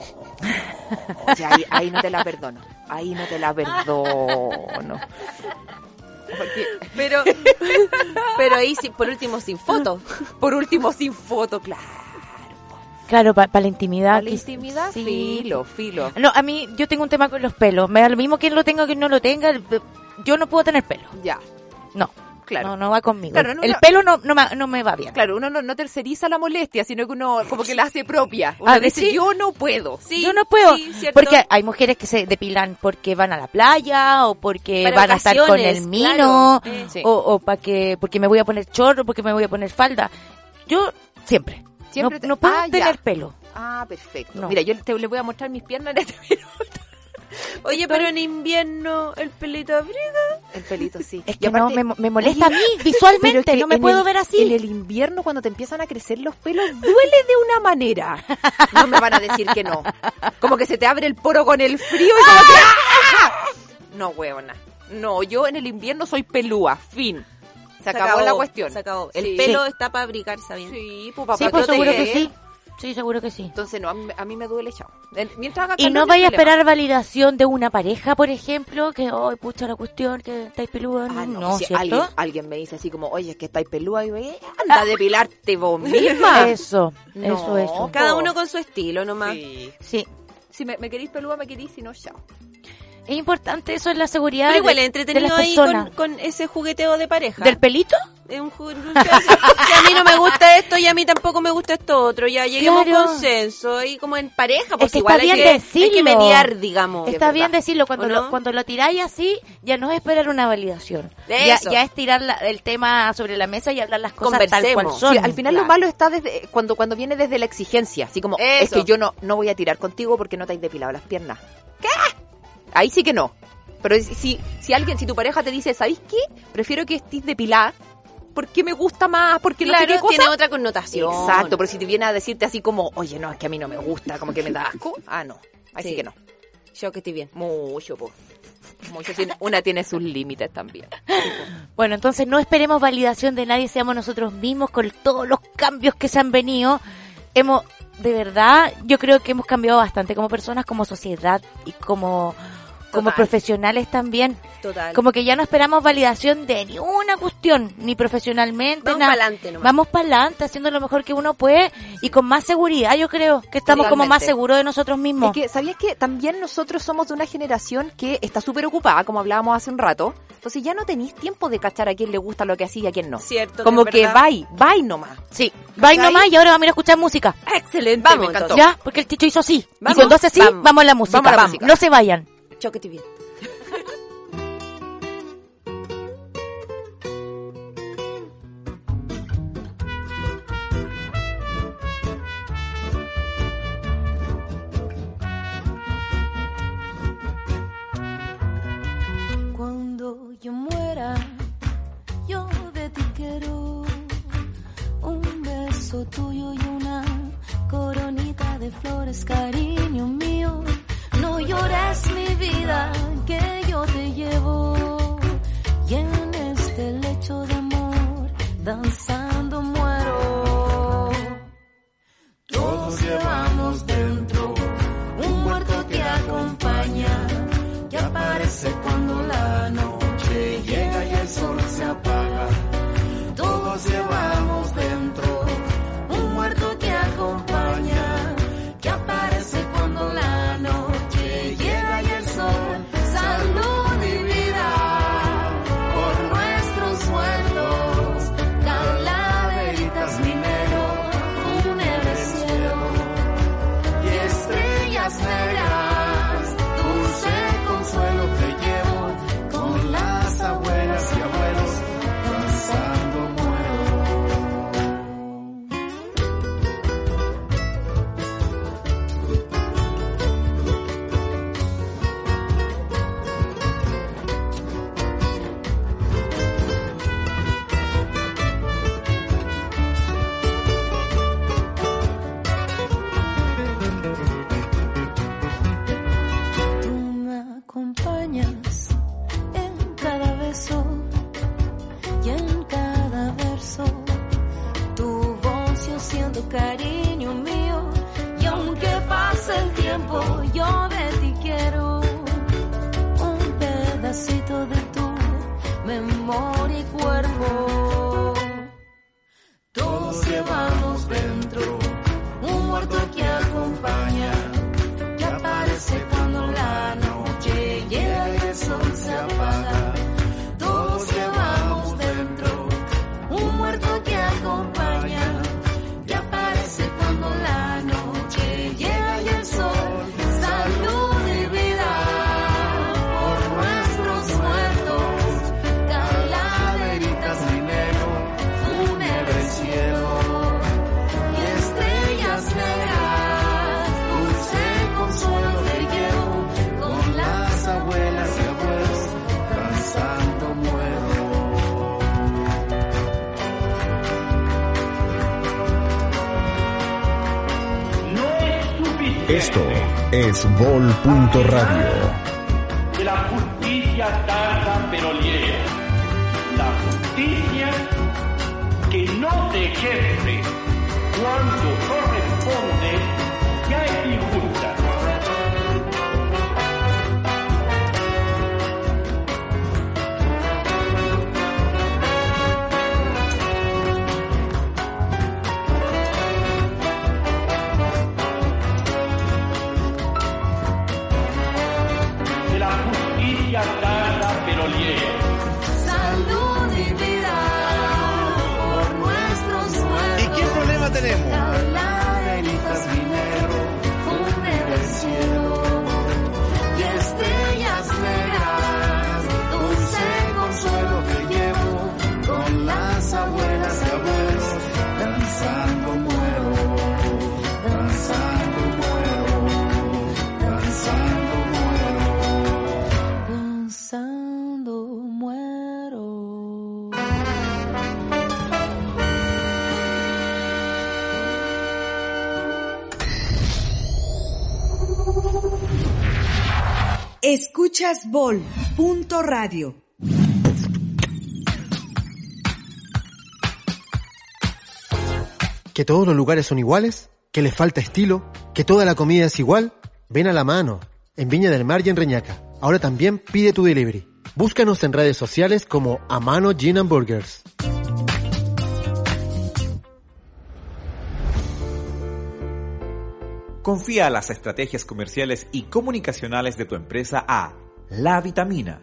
Oye, ahí, ahí no te la perdono. Ahí no te la perdono. Porque, Pero, pero ahí sí, por último sin foto. por último, sin foto, claro. Claro, para la intimidad. A la intimidad, sí. filo, filo. No, a mí yo tengo un tema con los pelos. Me da lo mismo quien lo tenga o quien no lo tenga. Yo no puedo tener pelo. Ya, No, claro. no, no va conmigo. Claro, no, el pelo no, no, me, no me va bien. Claro, uno no, no terceriza la molestia, sino que uno como que la hace propia. Uno Ah, dice, ¿sí? yo no puedo. Sí, yo no puedo, sí, porque hay mujeres que se depilan porque van a la playa o porque Para van a estar con el mino claro. Eh, o, o para que porque me voy a poner chorro, porque me voy a poner falda. Yo siempre, Siempre no, te- puedo Ah, ya. tener pelo. Ah, perfecto. No. Mira, yo te le voy a mostrar mis piernas en este minuto. Oye, pero en invierno el pelito abriga. El pelito, sí. Es que no, me, me molesta Oye, a mí visualmente, es que no me en puedo el- ver En así. el invierno, cuando te empiezan a crecer los pelos, duele de una manera. No me van a decir que no. Como que se te abre el poro con el frío y como que... ¡ah! No, huevona. No, yo en el invierno soy pelúa, fin. Se, acabó, la cuestión. Se acabó. El Sí. pelo está para abrigarse bien. Sí, pues, Sí, papá, pues yo te seguro que sí. Sí, seguro que sí. Entonces, no, a mí, a mí me duele, chao. El- Mientras haga Y calor, no vaya a problema. esperar validación de una pareja, por ejemplo, que, oh, pucha la cuestión, que estáis peludos. Ah, no, si ¿cierto? alguien, alguien me dice así como, oye, es que estáis pelúa y ve, anda a depilarte vos misma. Eso, No, eso, eso. Cada uno con su estilo nomás. Sí. Sí. Si me, me queréis pelúa, me queréis, si no, chao. Es importante eso en la seguridad Pero igual de, es entretenido de las ahí con, con ese jugueteo de pareja. ¿Del pelito? Es un juguete. Si a mí no me gusta esto y a mí tampoco me gusta esto otro, ya lleguemos Claro. a un consenso y como en pareja, pues que igual está hay, bien que, hay que decirlo. mediar, digamos. Está Es bien decirlo, cuando, ¿O lo, no? cuando lo tiráis así, ya no es esperar una validación. Ya, Eso. ya es tirar la- el tema sobre la mesa y hablar las cosas tal cual Conversemos. son. Sí, al final lo malo está desde cuando cuando viene desde la exigencia, así como es que yo no no voy a tirar contigo porque no te has depilado las piernas. ¿Qué? Ahí sí que no. Pero si si, alguien, si tu pareja te dice, ¿sabéis qué? Prefiero que estés depilada porque me gusta más, porque no sé Claro, qué cosa. tiene otra connotación. Exacto, pero si te viene a decirte así como, oye, no, es que a mí no me gusta, como que me da asco. Ah, no. Así Sí. que no. Yo que estoy bien. Mucho, po. Mucho. Una tiene sus límites también. Bueno, entonces no esperemos validación de nadie, seamos nosotros mismos con todos los cambios que se han venido. Hemos, de verdad, yo creo que hemos cambiado bastante como personas, como sociedad y como, como Total. profesionales también. Total. Como que ya no esperamos validación de ni una cuestión, ni profesionalmente, Vamos nada. pa'lante nomás. Vamos para adelante, haciendo lo mejor que uno puede y con más seguridad. Yo creo que estamos como más seguros de nosotros mismos. Es que, ¿sabías que también nosotros somos de una generación que está súper ocupada, como hablábamos hace un rato? Entonces ya no tenéis tiempo de cachar a quién le gusta lo que hacía y a quién no. Cierto. como que bye, bye nomás. Sí, bye nomás y ahora vamos a ir a escuchar música. Excelente, Vamos, me encantó. Ya, porque el Chicho hizo así. Vamos, y cuando hace así, vamos, vamos. a la música. Vamos a la música. No se vayan. Yo que estoy bien. Cuando yo muera, yo de ti quiero un beso tuyo y una coronita de flores, cariño mío. Llores mi vida, que yo te llevo. Y en este lecho de amor, danzando muero. Todos llevamos Esto es Vol.radio. que la justicia tarda pero llega. La justicia que no se ejerce cuando corresponde, Escuchas Vol. Punto radio. ¿Que todos los lugares son iguales? ¿Que les falta estilo? ¿Que toda la comida es igual? Ven a la mano, en Viña del Mar y en Reñaca. Ahora también pide tu delivery. Búscanos en redes sociales como Amano Gin and Burgers. Confía las estrategias comerciales y comunicacionales de tu empresa a La Vitamina.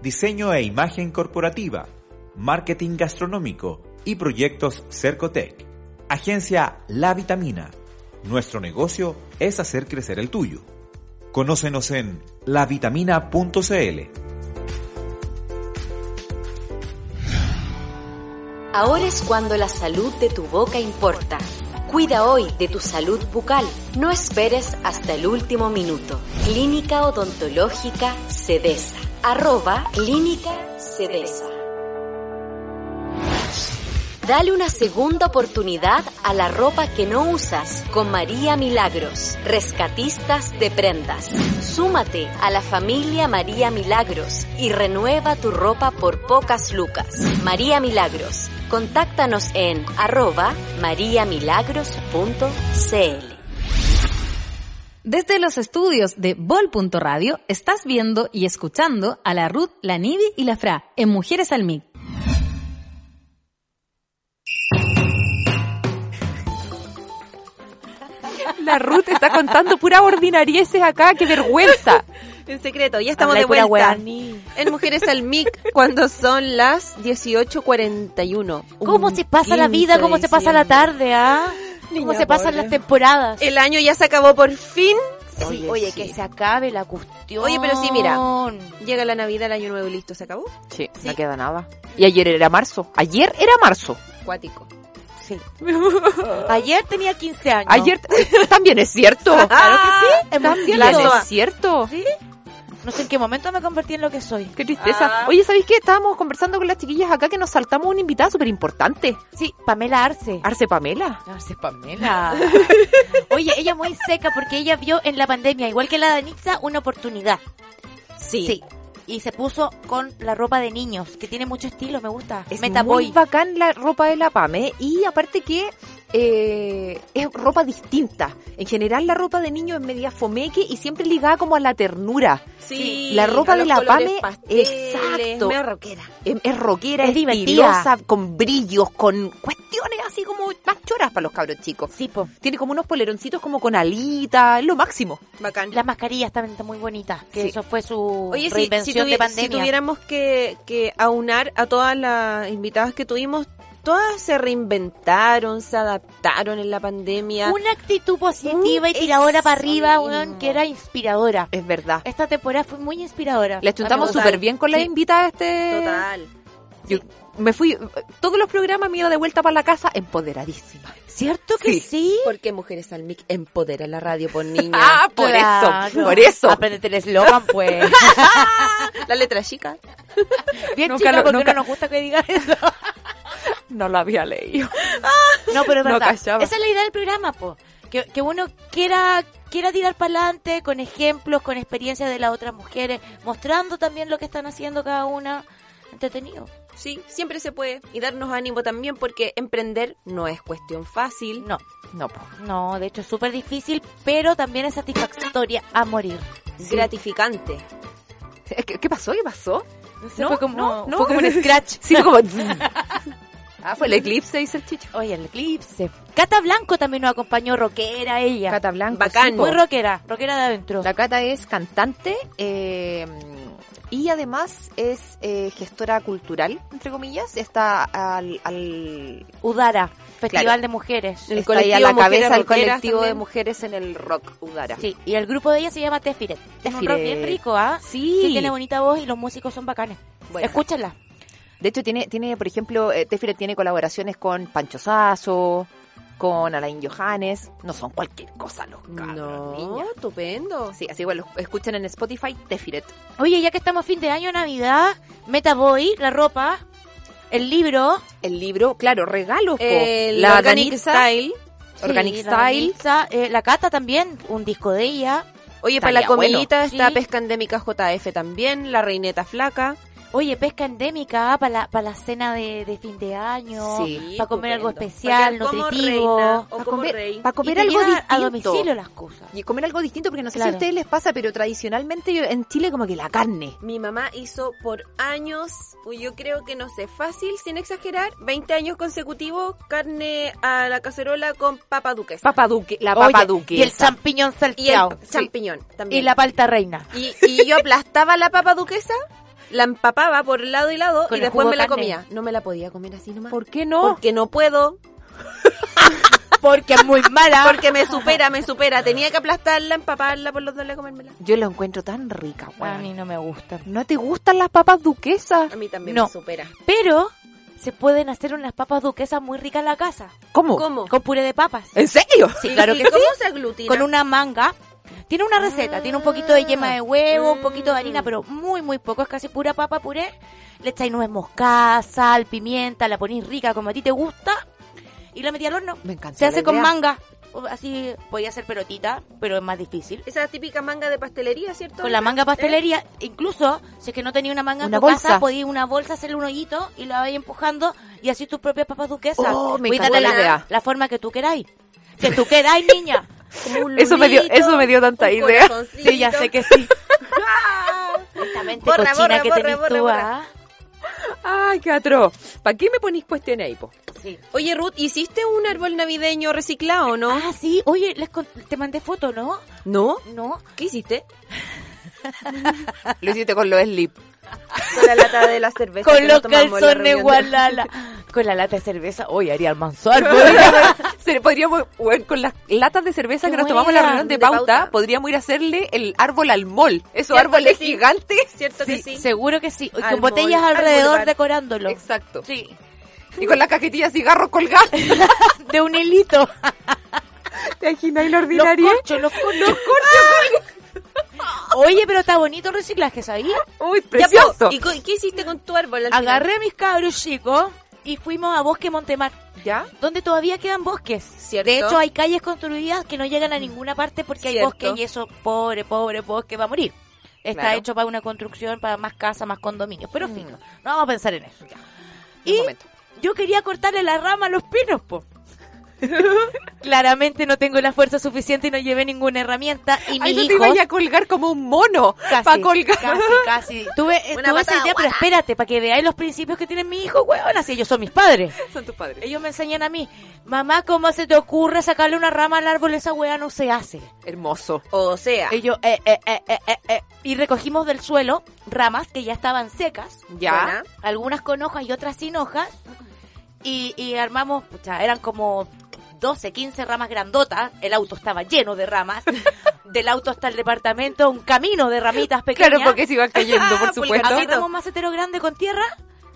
Diseño e imagen corporativa, marketing gastronómico y proyectos Cercotec. Agencia La Vitamina. Nuestro negocio es hacer crecer el tuyo. Conócenos en lavitamina.cl. Ahora es cuando la salud de tu boca importa. Cuida hoy de tu salud bucal. No esperes hasta el último minuto. Clínica Odontológica Cedesa. Arroba Clínica Cedesa. Dale una segunda oportunidad a la ropa que no usas con María Milagros, rescatistas de prendas. Súmate a la familia María Milagros y renueva tu ropa por pocas lucas. María Milagros, contáctanos en arroba mariamilagros.cl. Desde los estudios de Vol.radio estás viendo y escuchando a la Ruth, la Nivi y la Fra en Mujeres al MIC. La Ruth está contando pura ordinarieces acá, qué vergüenza. En secreto, ya estamos de vuelta. ni. En Mujeres al MIC, cuando son las 18.41. ¿Cómo Un se pasa la 15 vida? ¿Cómo se pasa la tarde, ah? ¿Cómo Niña se pasan pobre. las temporadas? El año ya se acabó por fin. Sí, Oye, oye, sí. que se acabe la cuestión. Oye, pero sí, mira. Llega la Navidad, el Año Nuevo y listo, se acabó. Sí, no queda nada. Y ayer era marzo. Ayer era marzo. Cuático. Sí. Ayer tenía 15 años. Ayer también es cierto. Claro que sí, es muy También cierto. es cierto. ¿Sí? No sé en qué momento me convertí en lo que soy. Qué tristeza. Ah. Oye, ¿sabéis qué? Estábamos conversando con las chiquillas acá que nos saltamos una invitada súper importante. Sí, Pamela Arce. Arce Pamela. Arce Pamela. Oye, ella muy seca porque ella vio en la pandemia, igual que la Danitza, una oportunidad. Sí. Y se puso con la ropa de niños, que tiene mucho estilo, me gusta. Es Metaboy. muy bacán la ropa de la Pame y aparte que eh, es ropa distinta. En general la ropa de niño es media fomeque y siempre ligada como a la ternura. Sí, La ropa de la Pame, pasteles, exacto. medio rockera. Es, es rockera, Es es, divertida. con brillos, con cuestiones así como más choras para los cabros chicos. Sí, po. Tiene como unos poleroncitos como con alita, es lo máximo. Bacán. Las mascarillas también están muy bonitas, que Sí. eso fue su Oye, si, si, tuvi- de si pandemia. tuviéramos que, que aunar a todas las invitadas que tuvimos, todas se reinventaron, se adaptaron en la pandemia. Una actitud positiva y tiradora para arriba, weón, que era inspiradora. Es verdad. Esta temporada fue muy inspiradora. Les chuntamos súper bien con la Sí. invitada este... Total. Yo me fui, todos los programas me iba de vuelta para la casa empoderadísima. ¿Cierto que sí? Porque Mujeres al Mic empodera la radio por niña. Ah, por Claro. eso, por eso. Aprendete el eslogan, pues. la letra chica. Bien Nunca chica, lo- porque nunca- no nos gusta que digas eso. No lo había leído. No, pero es No verdad. cachaba. Esa es la idea del programa, po. Que, que uno quiera quiera tirar para adelante con ejemplos, con experiencias de las otras mujeres, mostrando también lo que están haciendo cada una. Entretenido. Sí, siempre se puede. Y darnos ánimo también porque emprender no es cuestión fácil. No, No, no, de hecho es súper difícil, pero también es satisfactoria a morir. Gratificante. ¿Qué, qué pasó? ¿Qué pasó? No, fue como, no, no. fue como un scratch. Sí, fue como... ah, fue el eclipse, dice el chicho. Oye, el eclipse. Cata Blanco también nos acompañó, rockera ella. Cata Blanco. Bacán. sí. Muy rockera, rockera de adentro. La Cata es cantante eh, y además es eh, gestora cultural, entre comillas. Está al, al Udara, Festival Claro. de Mujeres. El está ahí a la cabeza Mujeres del colectivo de mujeres en el rock Udara. Sí, y el grupo de ella se llama Tefiret. Es un Tefiret. rock bien rico, ¿ah? Sí. Sí, tiene bonita voz y los músicos son bacanes. Bueno. Escúchenla. De hecho, tiene, tiene por ejemplo, eh, Tefire tiene colaboraciones con Pancho Sasso, con Alain Johannes. No son cualquier cosa los cabros, No, niña. estupendo. Sí, así igual, escuchen en Spotify Tefiret. Oye, ya que estamos a fin de año, Navidad, Metaboy, la ropa, el libro. El libro, claro, regalos. El la Organic Style. Organic Sí, Style. Eh, la Cata también, un disco de ella. Oye, para la Estaría bueno. comidita está Sí. Pesca Endémica JF también, la Reineta Flaca. Oye, pesca endémica para la, para la cena de, de fin de año, Sí, para comer algo especial, nutritivo. reina Para comer, Y algo distinto. a domicilio las cosas. Y comer algo distinto, porque no sé Claro. si a ustedes les pasa, pero tradicionalmente yo- en Chile como que la carne. Mi mamá hizo por años, uy, yo creo que no sé, fácil, sin exagerar, 20 años consecutivos, carne a la cacerola con papa duques. Papa Duque, la Oye, papa Duque. y el champiñón y el salteado. champiñón también. Y la palta reina. Y, y yo aplastaba la papa duquesa, la empapaba por lado y lado Con y el después me la carne. comía. No me la podía comer así nomás. ¿Por qué no? Porque no puedo, Porque es muy mala. porque me supera, me supera. Tenía que aplastarla, empaparla por los dos y comérmela. Yo lo encuentro tan rica, a weón. mí no me gusta. ¿No te gustan las papas duquesas? A mí también No. me supera. Pero se pueden hacer unas papas duquesas muy ricas en la casa. ¿Cómo? ¿Cómo? Con puré de papas. ¿En serio? Sí, ¿Y- claro que sí. ¿Cómo se aglutina? Con una manga. Tiene una receta, tiene un poquito de yema de huevo, un poquito de harina, pero muy, muy poco. Es casi pura papa puré. Le echáis nuez moscada, sal, pimienta, la ponéis rica como a ti te gusta y la metí al horno. Me encanta. Se hace con idea. manga. Así podía ser pelotita, pero es más difícil. Esa típica manga de pastelería, ¿cierto? Con la manga pastelería, incluso si es que no tenía una manga Una en tu bolsa. casa, podías una bolsa, hacerle un hoyito y la vais empujando y así tus propias papas duquesas. Oh, me la idea. la forma que tú queráis. Que tú queráis, niña. Como un Eso me dio- eso me dio tanta idea. Sí, ya sé que sí. Esta mente Borra, cochina borra, que borra, tenés borra, tú, borra. ¿ah? Ay, qué atroz. ¿Para qué me ponís cuestiones ahí, po? Sí. Oye, Ruth, ¿hiciste un árbol navideño reciclado o no? Ah, sí. Oye, les con- te mandé foto, ¿no? ¿No? No. ¿Qué hiciste? Lo hiciste con los slip. Con la lata de la cerveza. Con los calzones gualala. Con la lata de cerveza. Hoy haría. Se- podríamos, bueno, con las latas de cerveza Qué que nos tomamos en la reunión de, de pauta, pauta. podríamos ir a hacerle el árbol al mall. Esos ¿Cierto árboles sí? gigantes. ¿Cierto que sí? Seguro que sí. Al con botellas mall, alrededor decorándolo. Exacto. Sí. Y con la cajetilla de cigarros colgadas. De un hilito. ¿Te imaginas la Los ordinaria? corchos, los corchos. Oye, pero está bonito el reciclaje, ¿sabías? Uy, precioso. ¿Y qué hiciste con tu árbol al? Agarré a mis cabros chicos y fuimos a Bosque Montemar, ¿Ya? donde todavía quedan bosques. ¿Cierto? De hecho, hay calles construidas que no llegan a ninguna parte porque hay bosque y eso, pobre, pobre bosque, va a morir. Está Claro. hecho para una construcción, para más casas, más condominios. Pero Mm. fijo, no vamos a pensar en eso. Y yo quería cortarle la rama a los pinos, po. Claramente no tengo la fuerza suficiente y no llevé ninguna herramienta. Y mis Ay, no te hijos... iba a colgar como un mono. Casi, para colgar. casi, casi. Tuve, eh, Una tuve esa idea, pero espérate, para que veáis los principios que tienen mis hijos, weón, así ellos son mis padres. Son tus padres. Ellos me enseñan a mí, mamá, ¿cómo se te ocurre sacarle una rama al árbol? Esa weá no se hace. Hermoso. O sea, Ellos, eh, eh, eh, eh, eh, eh. Y recogimos del suelo ramas que ya estaban secas, Ya. buena. algunas con hojas y otras sin hojas, y, y armamos, pucha, eran como 12, 15 ramas grandotas, el auto estaba lleno de ramas, del auto hasta el departamento, un camino de ramitas pequeñas. Claro, porque se iban cayendo, por supuesto. Un macetero grande con tierra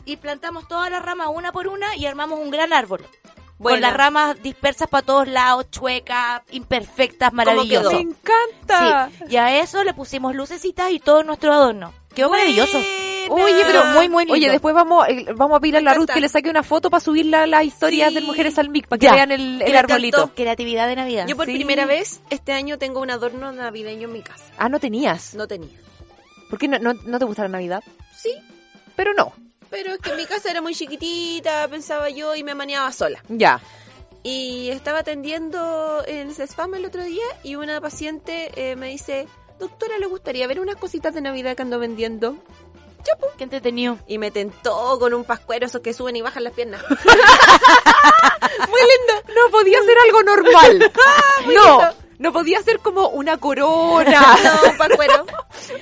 y plantamos todas las ramas una por una y armamos un gran árbol. Con las ramas dispersas para todos lados, chuecas, imperfectas, maravillosas. Me encanta. Sí, y a eso le pusimos lucecitas y todo nuestro adorno. Quedó maravilloso. Oye, pero muy, muy lindo. Oye, después vamos, eh, vamos a pedir a la Ruth que le saque una foto para subirla a las historias Sí. de Mujeres al Mic, para que Ya. vean el, el arbolito. encantó. Creatividad de Navidad. yo por Sí. primera vez este año tengo un adorno navideño en mi casa. Ah, no tenías. No tenía. ¿Por qué no, no, no te gusta la Navidad? Sí, Pero no. Pero es que mi casa era muy chiquitita, pensaba yo, y me maniaba sola. Ya. Y estaba atendiendo en ese spam el otro día y una paciente eh, me dice, doctora, ¿le gustaría ver unas cositas de Navidad que ando vendiendo? Qué entretenido. Y me tentó con un pascuero, esos que suben y bajan las piernas. Muy lindo. No podía ser algo normal. no. No podía ser como una corona. no, un pascuero.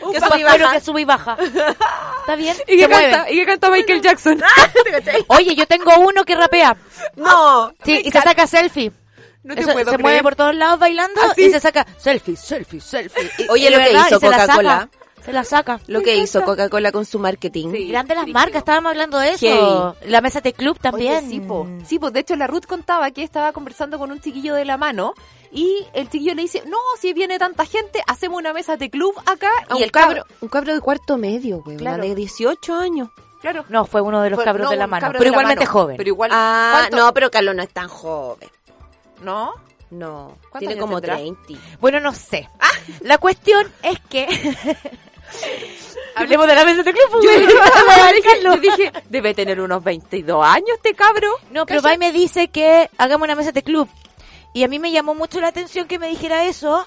Un que sube y baja. que sube y baja. ¿Está bien? Y que, mueve. canta, y que canta Michael Jackson. Oye, yo tengo uno que rapea. No. Sí, y se saca selfie. No te Eso, puedo se creer. mueve por todos lados bailando ¿Ah, sí? y se saca selfie, selfie, selfie. Y- Oye, lo que hizo Coca-Cola. Se la saca. Lo que hizo Coca-Cola con su marketing. Grande las marcas, estábamos hablando de eso. Heavy. La mesa de club también. Oye, sí, po. Sí, pues de hecho la Ruth contaba que estaba conversando con un chiquillo de la mano y el chiquillo le dice, no, si viene tanta gente, hacemos una mesa de club acá y un el cabro... un cabro de cuarto medio, güey. Claro. De 18 años. Claro. No, fue uno de los Fue- cabros no, de la mano. Pero igualmente mano. joven. Pero igual... Ah, ¿cuánto? no, pero Carlos no es tan joven. ¿No? No, ¿Cuántos tiene como tendrá? 30. Bueno, no sé. La cuestión es que... Hablemos de la mesa de club. Yo, yo dije, debe tener unos 22 años este cabro. No, pero y me dice que hagamos una mesa de club. Y a mí me llamó mucho la atención que me dijera eso,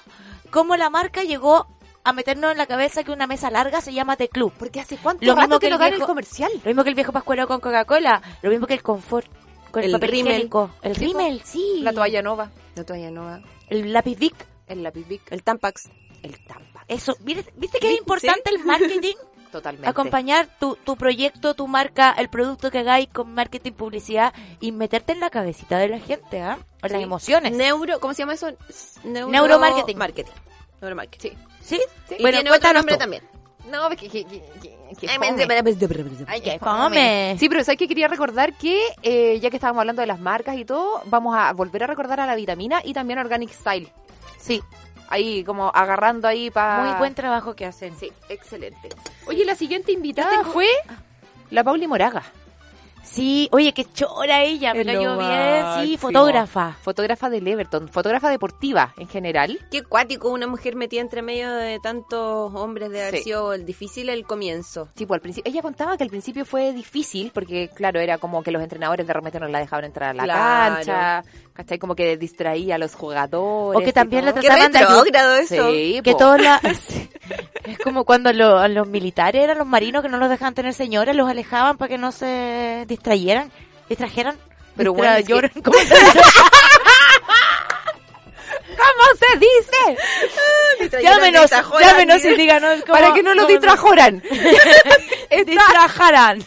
cómo la marca llegó a meternos en la cabeza que una mesa larga se llama The Club. Porque hace cuánto Lo rato mismo que que el en el viejo- comercial. Lo mismo que el viejo pascuero con Coca-Cola, lo mismo que el confort con el, El papel rímel. higiénico. El rímel, sí. La toalla nova, La toalla nueva. El lápiz Bic. el lápiz Bic, El Tampax. El Tampax. Eso, ¿viste, viste que Sí, es importante el marketing? Totalmente. Acompañar tu, tu proyecto, tu marca, el producto que hagáis con marketing, publicidad y meterte en la cabecita de la gente, ¿ah? En las Sí. emociones. Neuro, ¿cómo se llama eso? Neuro... Neuromarketing. Marketing. Neuromarketing. ¿Sí? Y Bueno, tiene otro nombre tú. también. No, que, que, que, que- que fome. Sí, pero ¿sabes que Quería recordar que, eh, ya que estábamos hablando de las marcas y todo, vamos a volver a recordar a la vitamina y también a Organic Style. Sí, Ahí, como agarrando ahí para... muy buen trabajo que hacen. Sí, excelente. Oye, la siguiente invitada tengo- fue la Pauli Moraga. Sí, oye, qué chora ella, me cayó bien, sí, fotógrafa. Fotógrafa del Everton, fotógrafa deportiva en general. Qué cuático una mujer metida entre medio de tantos hombres de haber Sí. sido el difícil el comienzo. Tipo, al principio, ella contaba que al principio fue difícil porque, claro, era como que los entrenadores de repente no la dejaban entrar a la Claro. cancha, ¿cachai? Como que distraía a los jugadores. O que también. Qué trataban de ayudar. eso. Sí, Que todos la... Es como cuando lo- los militares eran los marinos que no los dejaban tener señoras, los alejaban para que no se distrayeran, distrajeran. Pero bueno, es que- ¿cómo se dice? ¿Cómo se dice? Llámenos, llámenos y díganos cómo- Para que no lo distrajoran. Distrajaran.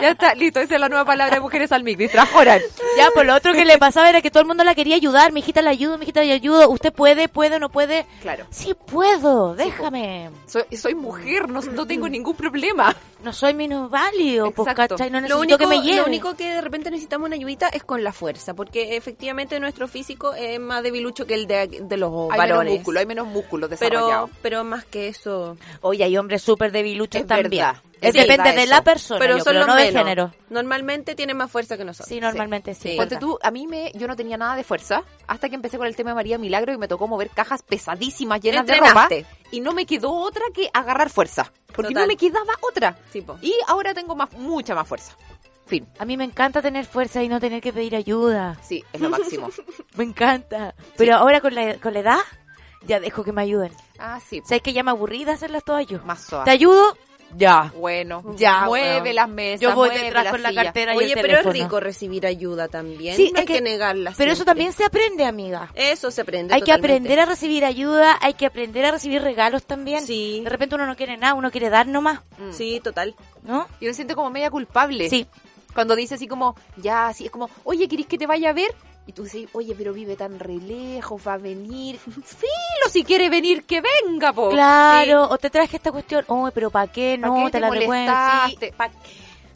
ya está, listo, esa es la nueva palabra de mujeres al mic, distrajoran. Ya, pues lo otro que le pasaba era que todo el mundo la quería ayudar. Mi hijita la ayudo, mi hijita la ayudo. ¿Usted puede, puede o no puede? Claro. Sí puedo, déjame. Soy, soy mujer, no, no tengo ningún problema. No soy minusválido, pues. ¿cachai? No Lo necesito único, que me lleve. lo único que de repente necesitamos una ayudita es con la fuerza, porque efectivamente nuestro físico es más debilucho que el de, de los Hay menos varones. músculo, hay menos músculo pero, desarrollado. pero más que eso. Oye, hay hombres súper debiluchos Es también. verdad, Es depende de la persona, Pero yo son creo, los no de menos. género. Normalmente tienen más fuerza que nosotros. Sí, normalmente sí. Ponte tú, a mí me, yo no tenía nada de fuerza hasta que empecé con el tema de María Milagro y me tocó mover cajas pesadísimas llenas de ropa y no me quedó otra que agarrar fuerza, porque Total. no me quedaba otra. Sí. Y ahora tengo más, mucha más fuerza. Fin. A mí me encanta tener fuerza y no tener que pedir ayuda. Sí, es lo máximo. Me encanta. Pero ahora con la, con la edad, ya dejo que me ayuden. ah, sí. ¿Sabes que ya me aburrí de hacerlas todas yo? Más suave. ¿Te ayudo? Ya. Bueno, Ya, mueve las mesas, Yo voy mueve detrás con la cartera y Oye, el pero teléfono. es rico recibir ayuda también. Sí, no hay es que, que- negarla. Pero eso también se aprende, amiga. Eso se aprende. Hay que aprender a recibir ayuda, hay que aprender a recibir regalos también. Sí. De repente uno no quiere nada, uno quiere dar nomás. Sí, total. ¿no? Yo me siento como media culpable. Sí. Cuando dice así como, ya, así es como, oye, ¿querés que te vaya a ver? Y tú dices, oye, pero vive tan re lejos, va a venir. Filo, si quiere venir, que venga, po. Claro, o te traje esta cuestión, oh, pero ¿para qué? ¿Pa' No, qué te, te la devuelvo. molestaste? Sí, pa-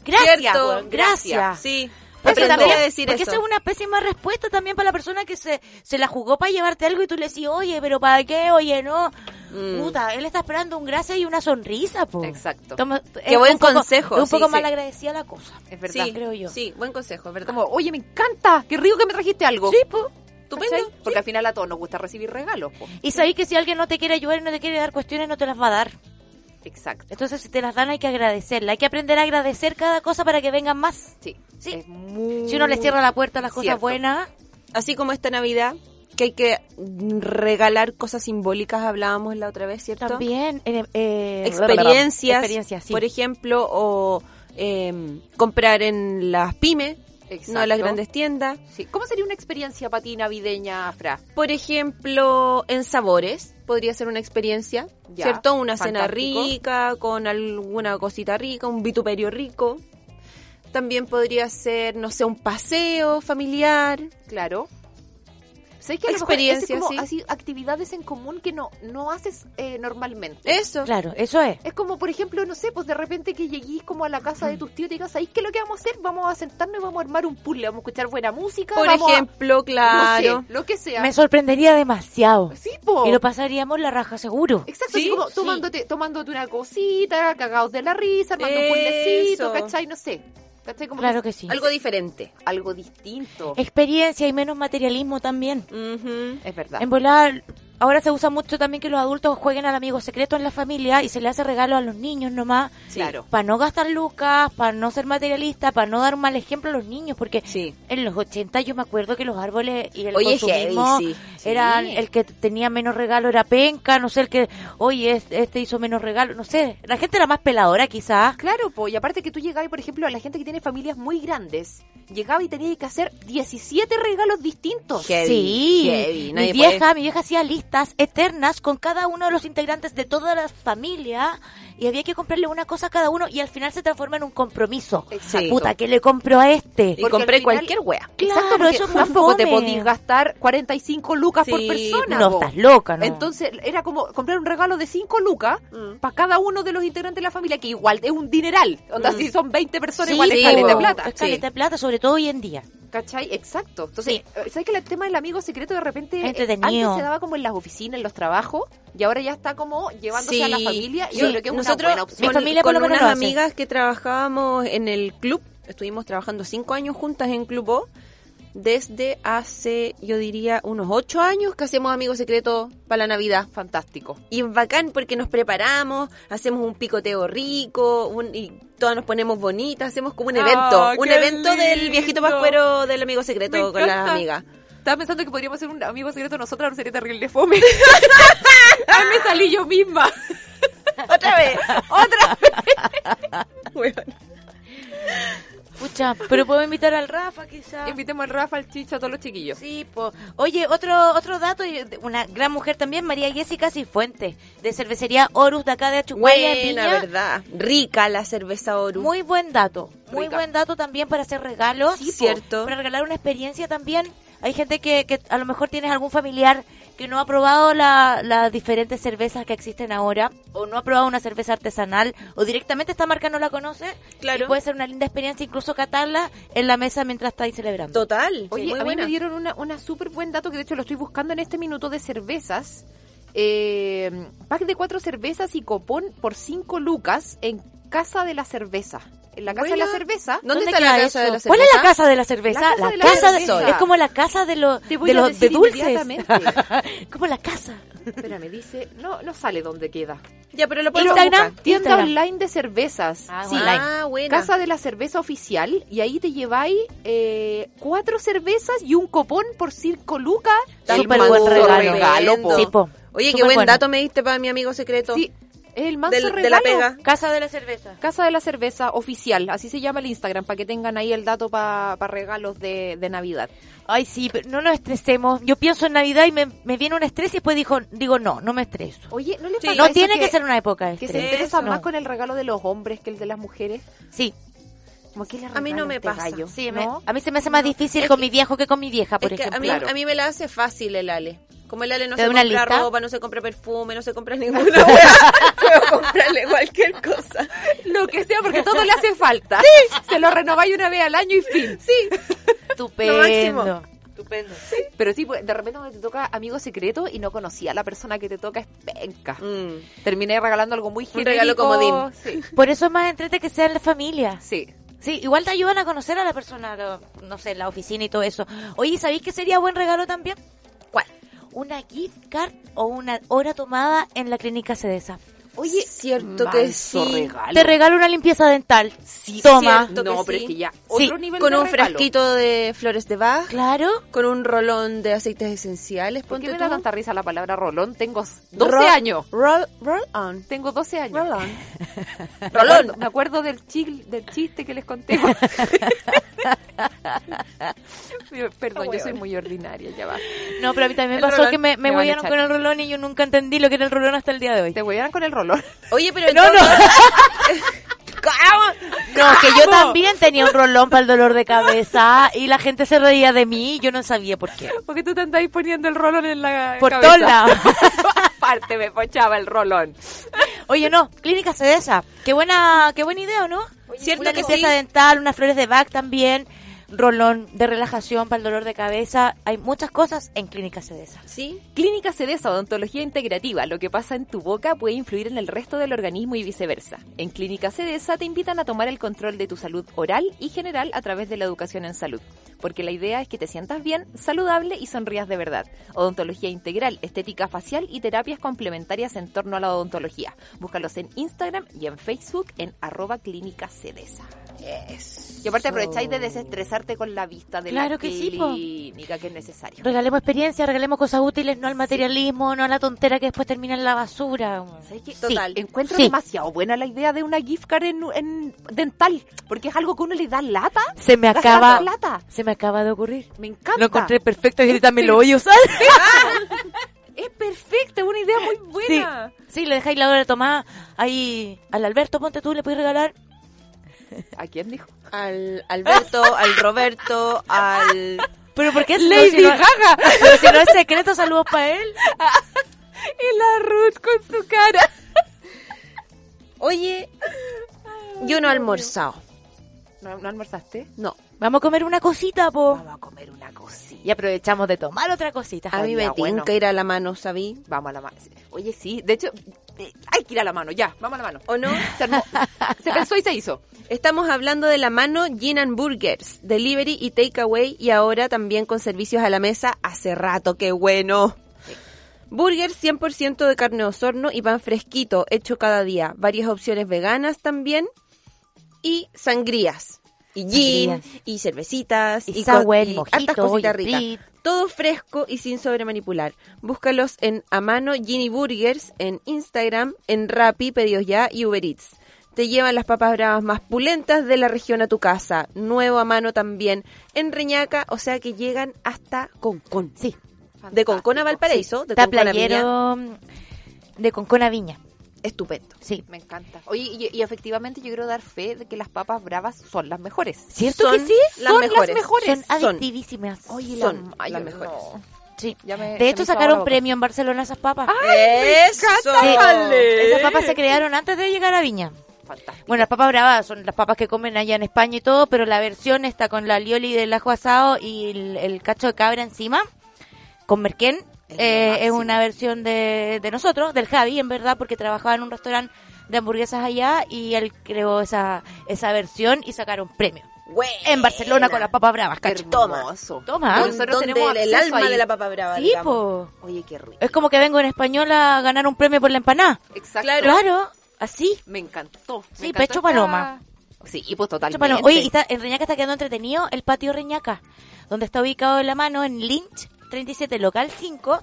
Gracias, weón, gracias. Sí. También- a decir porque eso. esa es una pésima respuesta también para la persona que se, se la jugó para llevarte algo y tú le decís, oye, pero ¿para qué? Oye, no. Mm. Puta, él está esperando un gracias y una sonrisa, po. Exacto. Toma- Qué buen poco- consejo, Es un sí, poco sí. mal agradecida la cosa. Es verdad. Sí, creo yo. Sí, buen consejo, es verdad. Como, oye, me encanta, qué rico que me trajiste algo. Sí, po. Estupendo. ¿Cachai? Porque al final a todos nos gusta recibir regalos, po. Y sabéis que si alguien no te quiere ayudar y no te quiere dar cuestiones, no te las va a dar. Exacto. Entonces, si te las dan, hay que agradecerla. Hay que aprender a agradecer cada cosa para que vengan más. Sí. Sí. Es muy Si uno le cierra la puerta a las cosas buenas, Así como esta Navidad, que hay que regalar cosas simbólicas, hablábamos la otra vez, ¿cierto? también eh, eh, Experiencias, experiencias, sí. por ejemplo, o em, comprar en las pymes, no en las grandes tiendas. Sí. ¿Cómo sería una experiencia para ti navideña, Fra? Por ejemplo, en sabores, podría ser una experiencia, Ya, ¿cierto? Una cena rica, con alguna cosita rica, un vituperio rico. También podría ser, no sé, un paseo familiar. Claro. ¿Sabes que a lo mejor Experiencia, es como sí. así actividades en común que no no haces eh, normalmente? Eso. Claro, eso es. Es como, por ejemplo, no sé, pues de repente que lleguís como a la casa de tus tíos y digas, ¿sabéis qué es lo que vamos a hacer? Vamos a sentarnos y vamos a armar un puzzle, vamos a escuchar buena música. Por vamos a- ejemplo, claro. No sé, lo que sea. Me sorprendería demasiado. Sí, po. Y lo pasaríamos la raja seguro. Exacto, Sí, así como sí. tomándote, tomándote una cosita, cagados de la risa, armando un puzzlecito, ¿cachai? No sé. ¿Cachai? Como Claro que sí. Algo diferente. algo distinto. Experiencia y menos materialismo también. Es verdad. En volar, ahora se usa mucho también que los adultos jueguen al amigo secreto en la familia y se le hace regalo a los niños nomás. Claro. Para no gastar lucas, para no ser materialista, para no dar un mal ejemplo a los niños, porque Sí. en los 80 yo me acuerdo que los árboles y el Oye, consumismo heavy, sí. eran el que tenía menos regalo era penca, no sé, el que, oye, este, este hizo menos regalo, no sé, la gente era más peladora quizás. Claro, pues, y aparte que tú llegabas, por ejemplo, a la gente que tiene familias muy grandes, llegaba y tenía que hacer 17 regalos distintos. Heavy, Sí, heavy. mi vieja, puede- mi vieja hacía listas eternas con cada uno de los integrantes de toda la familia y había que comprarle una cosa a cada uno y al final se transforma en un compromiso. Exacto. Puta, ¿qué le compro a este? Y Porque compré final- cualquier wea. Claro, Exacto, eso es muy tampoco te podías gastar 45 lucas por persona. No, estás loca, ¿no? Entonces era como comprar un regalo de 5 lucas Mm. para cada uno de los integrantes de la familia, que igual es un dineral. Onda, Mm. si son 20 personas, Sí, igual es sí, caleta de plata. Es caleta de plata, sobre todo hoy en día. ¿Cachai? Exacto. Entonces, Sí. eh, ¿sabes que el tema del amigo secreto de repente Entretenido. antes se daba como en las oficinas, en los trabajos, y ahora ya está como llevándose a la familia y Sí. yo creo que es Nosotros una buena opción. Mi con, familia con lo menos unas amigas que trabajábamos en el club, estuvimos trabajando cinco años juntas en Club O, desde hace, yo diría, unos ocho años que hacemos amigos secretos para la Navidad. Fantástico. Y es bacán porque nos preparamos, hacemos un picoteo rico, un- y todas nos ponemos bonitas, hacemos como un Ah, evento, un qué evento del viejito pascuero del amigo secreto Me con las encanta. amigas. Estaba pensando que podríamos ser un amigo secreto nosotras, no sería terrible fome. Ay, me salí yo misma. Otra vez, otra vez. Pucha, pero puedo invitar al Rafa quizás. Invitemos al Rafa, al Chicho, a todos los chiquillos. Sí, po. Oye, otro otro dato, una gran mujer también, María Jessica Cifuentes, de cervecería Horus de acá de Achuguaya, en Viña. verdad. Rica la cerveza Oru. Muy buen dato, muy Rica. buen dato también para hacer regalos. Sí, cierto. Para regalar una experiencia también. Hay gente que, que a lo mejor tienes algún familiar que no ha probado la- las diferentes cervezas que existen ahora, o no ha probado una cerveza artesanal, o directamente esta marca no la conoce. Claro. Y puede ser una linda experiencia incluso catarla en la mesa mientras estáis celebrando. Total. Oye, a mí buena. me dieron una, una súper buen dato que de hecho lo estoy buscando en este minuto de cervezas. Eh, pack de cuatro cervezas y copón por cinco lucas en Casa de la Cerveza. En la Casa de la. Cerveza. ¿Dónde, está queda la casa de eso? la cerveza? ¿Cuál es la casa de la cerveza? La casa La de la casa de- es como la casa de los de a los de dulces. como la casa. Espérame, dice, no, no sale dónde queda. Ya, pero lo podemos Instagram, buscar. Tienda Instagram. online de cervezas. Ah, Sí. Ah, buena. Casa de la cerveza oficial y ahí te lleváis eh, cuatro cervezas y un copón por cinco lucas. Está Súper buen regalo. regalo, po. Sí, po. Oye, qué buen bueno. dato me diste para mi amigo secreto. Sí, es el manso Del- regalo. de la pega. Casa de la cerveza. Casa de la cerveza oficial, así se llama el Instagram, para que tengan ahí el dato para regalos de, de Navidad. Ay, sí, pero no nos estresemos. Yo pienso en Navidad y me, me viene un estrés y después digo, digo no, no me estreso. Oye, ¿no les Sí. pasa No tiene que, ser una época de que se estrés. interesan No. más con el regalo de los hombres que el de las mujeres? Sí, Como que le A mí no me este pasa. a mí se me hace más difícil Es con que- mi viejo que con mi vieja, por Es que a ejemplo. mí, Claro. a mí me la hace fácil el Ale. Como el Ale no ¿Te se compra lista? ropa, no se compra perfume, no se compra ninguna hueá, puedo comprarle cualquier cosa. Lo que sea, porque todo le hace falta. Se lo renováis una vez al año y fin. Sí. Estupendo. Lo máximo. Estupendo. Pero sí, pues, de repente cuando te toca amigo secreto y no conocía a la persona que te toca es penca. Mm. Terminé regalando algo muy Un genérico. regalo comodín. Sí. Por eso es más entrete que sea en la familia. Sí. Sí, igual te ayudan a conocer a la persona, lo- no sé, la oficina y todo eso. Oye, ¿sabéis que sería buen regalo también? Una gift card o una hora tomada en la clínica Cedesa. Oye, cierto que sí. regalo. Te regalo una limpieza dental. Sí, Toma. cierto. No, que pero sí. es que ya, Sí, otro nivel Con de un regalo. frasquito de flores de Bach, Claro. con un rolón de aceites esenciales, ¿Por qué ponte me da tanta risa la palabra rolón? Tengo 12 Roll- años. Roll, roll on. Tengo 12 años. Roll on. Me acuerdo, me acuerdo del, chil- del chiste que les conté. Perdón, yo soy muy ordinaria, ya va. No, pero a mí también me pasó rolón. que me, me huellaron con el rolón y yo nunca entendí lo que era el rolón hasta el día de hoy. Te dar con el rolón. Oye, pero No, no. No, que yo también tenía un rolón para el dolor de cabeza y la gente se reía de mí y yo no sabía por qué. Porque tú te andáis poniendo el rolón en la Por cabeza. todos lados. Aparte me pochaba el rolón. Oye, no, Clínica Cedesa. Qué buena, qué buena idea, ¿o no? Cierto una que sí. dental, unas flores de Bach también, rolón de relajación para el dolor de cabeza. Hay muchas cosas en Clínica Cedesa. Sí. Clínica Cedesa Odontología Integrativa. Lo que pasa en tu boca puede influir en el resto del organismo y viceversa. En Clínica Cedesa te invitan a tomar el control de tu salud oral y general a través de la educación en salud. Porque la idea es que te sientas bien, saludable y sonrías de verdad. Odontología integral, estética facial y terapias complementarias en torno a la odontología. Búscalos en Instagram y en Facebook en arroba Clínica Cedesa. Y aparte aprovecháis de desestresarte con la vista de Claro la que sí, clínica, que es necesario. Regalemos experiencia, regalemos cosas útiles, no al materialismo, no a la tontera que después termina en la basura. Sí, encuentro Sí. demasiado buena la idea de una gift card en, en dental, porque es algo que uno le da lata. Se me acaba, plata. se me acaba de ocurrir. Me encanta. Lo encontré perfecto y también lo voy a usar. Es perfecta, es una idea muy Sí, buena. sí, le dejáis la hora de tomar ahí al Alberto, ponte tú, le puedes regalar. ¿A quién dijo? Al Alberto, al Roberto, al... Pero ¿por qué Lady si no, Gaga. Pero si no es secreto, saludos para él. Y la Ruth con su cara. Oye, yo no he almorzado. ¿No, no almorzaste? No. Vamos a comer una cosita, po. Vamos a comer una cosita. Y aprovechamos de tomar otra cosita. A mí me bueno. tinca ir a la mano, ¿sabí? Vamos a la mano. Oye, sí, de hecho, eh, hay que ir a la mano, ya, vamos a la mano. ¿O no? Se armó. Se pensó y se hizo. Estamos hablando de la mano Gin and Burgers, delivery y takeaway y ahora también con servicios a la mesa hace rato, qué bueno. Burgers 100% de carne de osorno y pan fresquito, hecho cada día. Varias opciones veganas también. Y sangrías. Y gin, Sangrías. y cervecitas, Y y, sour, y y mojito, hartas cositas ricas. Todo fresco y sin sobremanipular. Búscalos en a mano Ginny Burgers, en Instagram, en Rappi, Pedidos Ya y Uber Eats. Te llevan las papas bravas más pulentas de la región a tu casa. Nuevo a mano también en Reñaca, o sea que llegan hasta Concón. Sí. De Concón a Valparaíso, de Concón a Viña. mm, de Concona Viña. Estupendo. Sí. Me encanta. Oye, y, y efectivamente yo quiero dar fe de que las papas bravas son las mejores. ¿Cierto Son que sí? las son mejores. las mejores. Son Son. adictivísimas. Oye, son ay, las mejores. no. Sí. Me- De me hecho, sacaron premio en Barcelona esas papas. ¡Eso! Esas papas se crearon antes de llegar a Viña. Fantástico. Bueno, las papas bravas son las papas que comen allá en España y todo, pero la versión está con la lioli del ajo asado y el, el cacho de cabra encima, con merquén. Eh, es una versión de, de nosotros, del Javi, en verdad, porque trabajaba en un restaurante de hamburguesas allá y él creó esa, esa versión y sacaron premio. En Barcelona con las papas bravas, cacho. Toma. Don- Nosotros tenemos el alma ahí. de la papa brava. Sí, po. Oye, qué rico. Es como que vengo en español a ganar un premio por la empanada. Exacto. Claro, así. Me encantó. me Sí, encantó pecho esta- paloma. Sí, y pues Pecho totalmente. paloma. Oye, y está, en Reñaca está quedando entretenido el patio Reñaca, donde está ubicado en la mano en Lynch 37, local 5.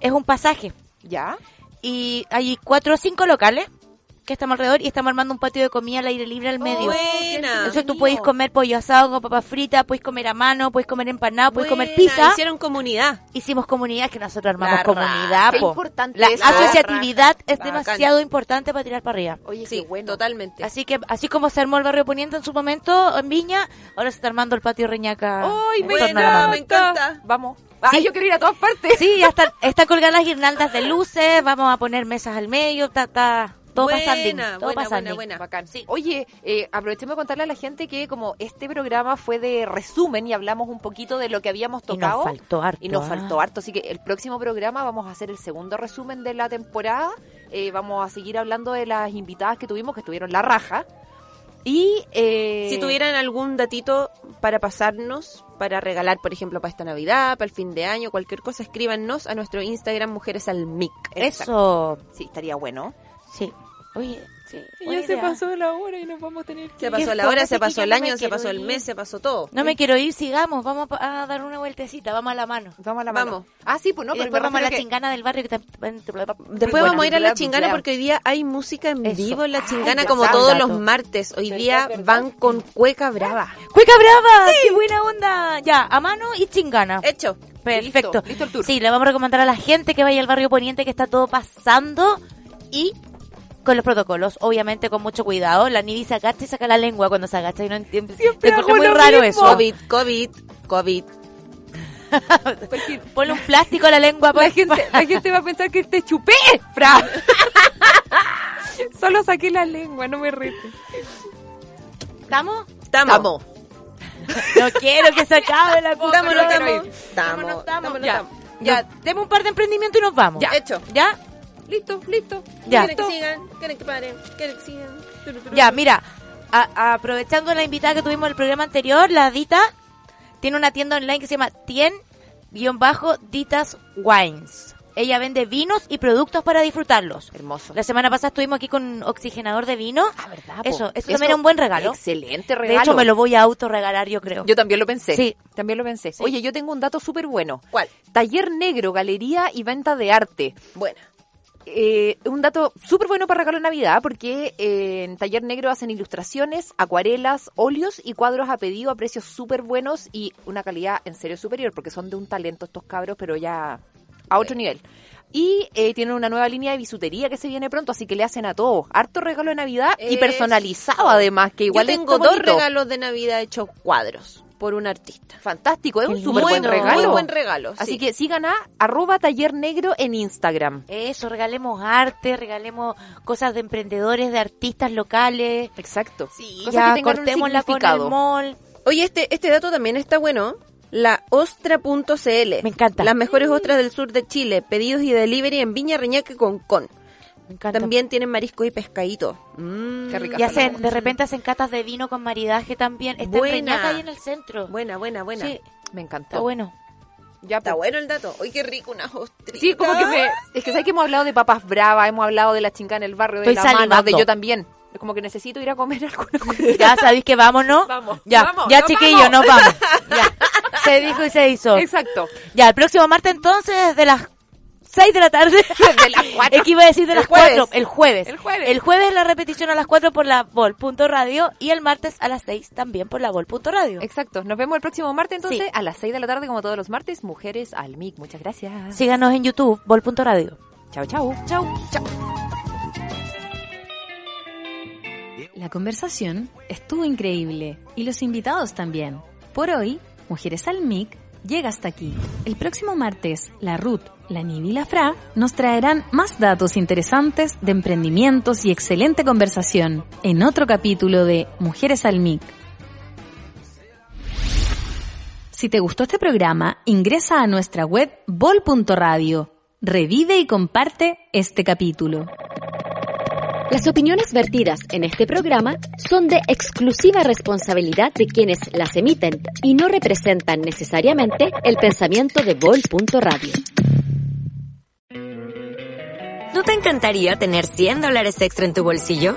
Es un pasaje. ¿Ya? Y hay cuatro o cinco locales que estamos alrededor y estamos armando un patio de comida al aire libre al medio. Buena. Entonces tú puedes comer pollo asado con papas fritas, puedes comer a mano, puedes comer empanado, puedes comer pizza. Hicieron comunidad. Hicimos comunidad, que nosotros armamos La comunidad. Qué po. importante La eso. asociatividad es demasiado importante para tirar para arriba. Oye, Sí, qué bueno. totalmente. Así que, así como se armó el barrio Poniente en su momento en Viña, ahora se está armando el patio Reñaca. ¡Ay, me me encanta. Vamos. Ay, yo quiero ir a todas partes. Sí, ya están, están colgadas las guirnaldas de luces, vamos a poner mesas al medio, está, está todo Buena, pasando. Todo buena, pasando. buena, buena. Bacán. Oye, eh, aprovechemos de contarle a la gente que como este programa fue de resumen y hablamos un poquito de lo que habíamos Y nos tocado. faltó harto. Y nos ah. faltó harto, así que el próximo programa vamos a hacer el segundo resumen de la temporada. Eh, vamos a seguir hablando de las invitadas que tuvimos, que estuvieron la raja. Y eh, Si tuvieran algún datito para pasarnos, para regalar, por ejemplo, para esta Navidad, para el fin de año, cualquier cosa, escríbanos a nuestro Instagram Mujeres al Mic. Eso. Sí, estaría bueno. Sí. Oye, sí. Ya se pasó la hora y nos vamos a tener que Se pasó la hora, se pasó el no año, se pasó el mes, se pasó todo. No me quiero ir, sigamos. Vamos a a dar una vueltecita. Vamos a la mano. Vamos a la mano. Vamos. Ah, sí, pues no, y pero después vamos a la que- chingana del barrio que también... Después vamos a ir a la chingana porque hoy día hay música en Eso. vivo en la chingana como todos los martes. Hoy día van con cueca brava. ¡Cueca brava! ¡Qué buena onda! Ya, a mano y chingana. Hecho. Perfecto. Listo, listo el tour. Sí, le vamos a recomendar a la gente que vaya al barrio Poniente que está todo pasando y con los protocolos, obviamente con mucho cuidado. La Nivi se agacha y saca la lengua cuando se agacha y no entiende. Siempre muy lo raro mismo. eso. COVID, COVID, COVID. Ponle un plástico a la lengua. La gente, la gente va a pensar que te chupé, Fra. Solo saqué la lengua, no me rete. ¿Estamos? Estamos. No quiero que se acabe la cosa. Estamos, estamos. ya, demos un par de emprendimientos y nos vamos. Ya. Hecho. ¿Ya? Listo, listo. Ya. ¿Quieren que sigan? ¿Quieren que paren? ¿Quieren que sigan? Ya, mira, a- aprovechando la invitada que tuvimos en el programa anterior, la Dita tiene una tienda online que se llama Tien-Ditas Wines. Ella vende vinos y productos para disfrutarlos. Hermoso. La semana pasada estuvimos aquí con un oxigenador de vino. Ah, ¿verdad? po? Eso, eso, también era un buen regalo. Excelente De regalo. hecho, me lo voy a autorregalar, yo creo. Yo también lo pensé. Sí. También lo pensé. Sí. Oye, yo tengo un dato súper bueno. ¿Cuál? Taller Negro, Galería y Venta de Arte. Buena. Eh, un dato súper bueno para regalo de Navidad porque eh, en Taller Negro hacen ilustraciones, acuarelas, óleos y cuadros a pedido a precios súper buenos y una calidad en serio superior porque son de un talento estos cabros, pero ya a otro nivel. Y eh, tienen una nueva línea de bisutería que se viene pronto, así que le hacen a todos. Harto regalo de Navidad y personalizado además, que igual Yo es tengo dos regalos de Navidad hechos cuadros por un artista. Fantástico, es un súper buen regalo. Muy buen regalo. Así sí. que sigan a arroba taller negro en Instagram. Eso, regalemos arte, regalemos cosas de emprendedores, de artistas locales. Exacto. Sí, Cosas ya que cortémosla con el mall. Oye, este, este dato también está bueno. La ostra.cl. Me encanta. Las mejores ostras del sur de Chile. Pedidos y delivery en Viña Reñaque con Con. Me. También tienen marisco y pescadito. Mm, Qué rica. Y hacen, de repente hacen catas de vino con maridaje también. Está Buena. en Reñaca ahí en el centro. Buena, buena, buena. Sí, Me encantó. está bueno. Ya, Está pues. bueno el dato. Uy, qué rico unas ostritas. Sí, como que me... Es que sabes que hemos hablado de papas bravas, hemos hablado de la chingada en el barrio, de Estoy la mano, de yo también. Es como que necesito ir a comer alguna cosa. Ya sabéis que vamos, ¿no? Vamos, Ya, vamos, ya nos chiquillos, vamos. nos vamos. Ya. Se dijo y se hizo. Exacto. Ya, el próximo martes entonces, de las 6 de la tarde. De las cuatro. Es que iba a decir de El las jueves. 4. El jueves. El jueves. El jueves la repetición a las 4 por la Vol.radio y el martes a las 6 también por la Vol.radio. Exacto. Nos vemos el próximo martes entonces Sí. a las 6 de la tarde como todos los martes. Mujeres al MIC. Muchas gracias. Síganos en YouTube, Vol.radio. Chao, chao. Chau. La conversación estuvo increíble y los invitados también. Por hoy, Mujeres al MIC llega hasta aquí. El próximo martes, la Ruth, la Nivi y la Fra nos traerán más datos interesantes de emprendimientos y excelente conversación en otro capítulo de Mujeres al MIC. Si te gustó este programa, ingresa a nuestra web bol.radio. Revive y comparte este capítulo. Las opiniones vertidas en este programa son de exclusiva responsabilidad de quienes las emiten y no representan necesariamente el pensamiento de Bol.radio. ¿No te encantaría tener 100 dólares extra en tu bolsillo?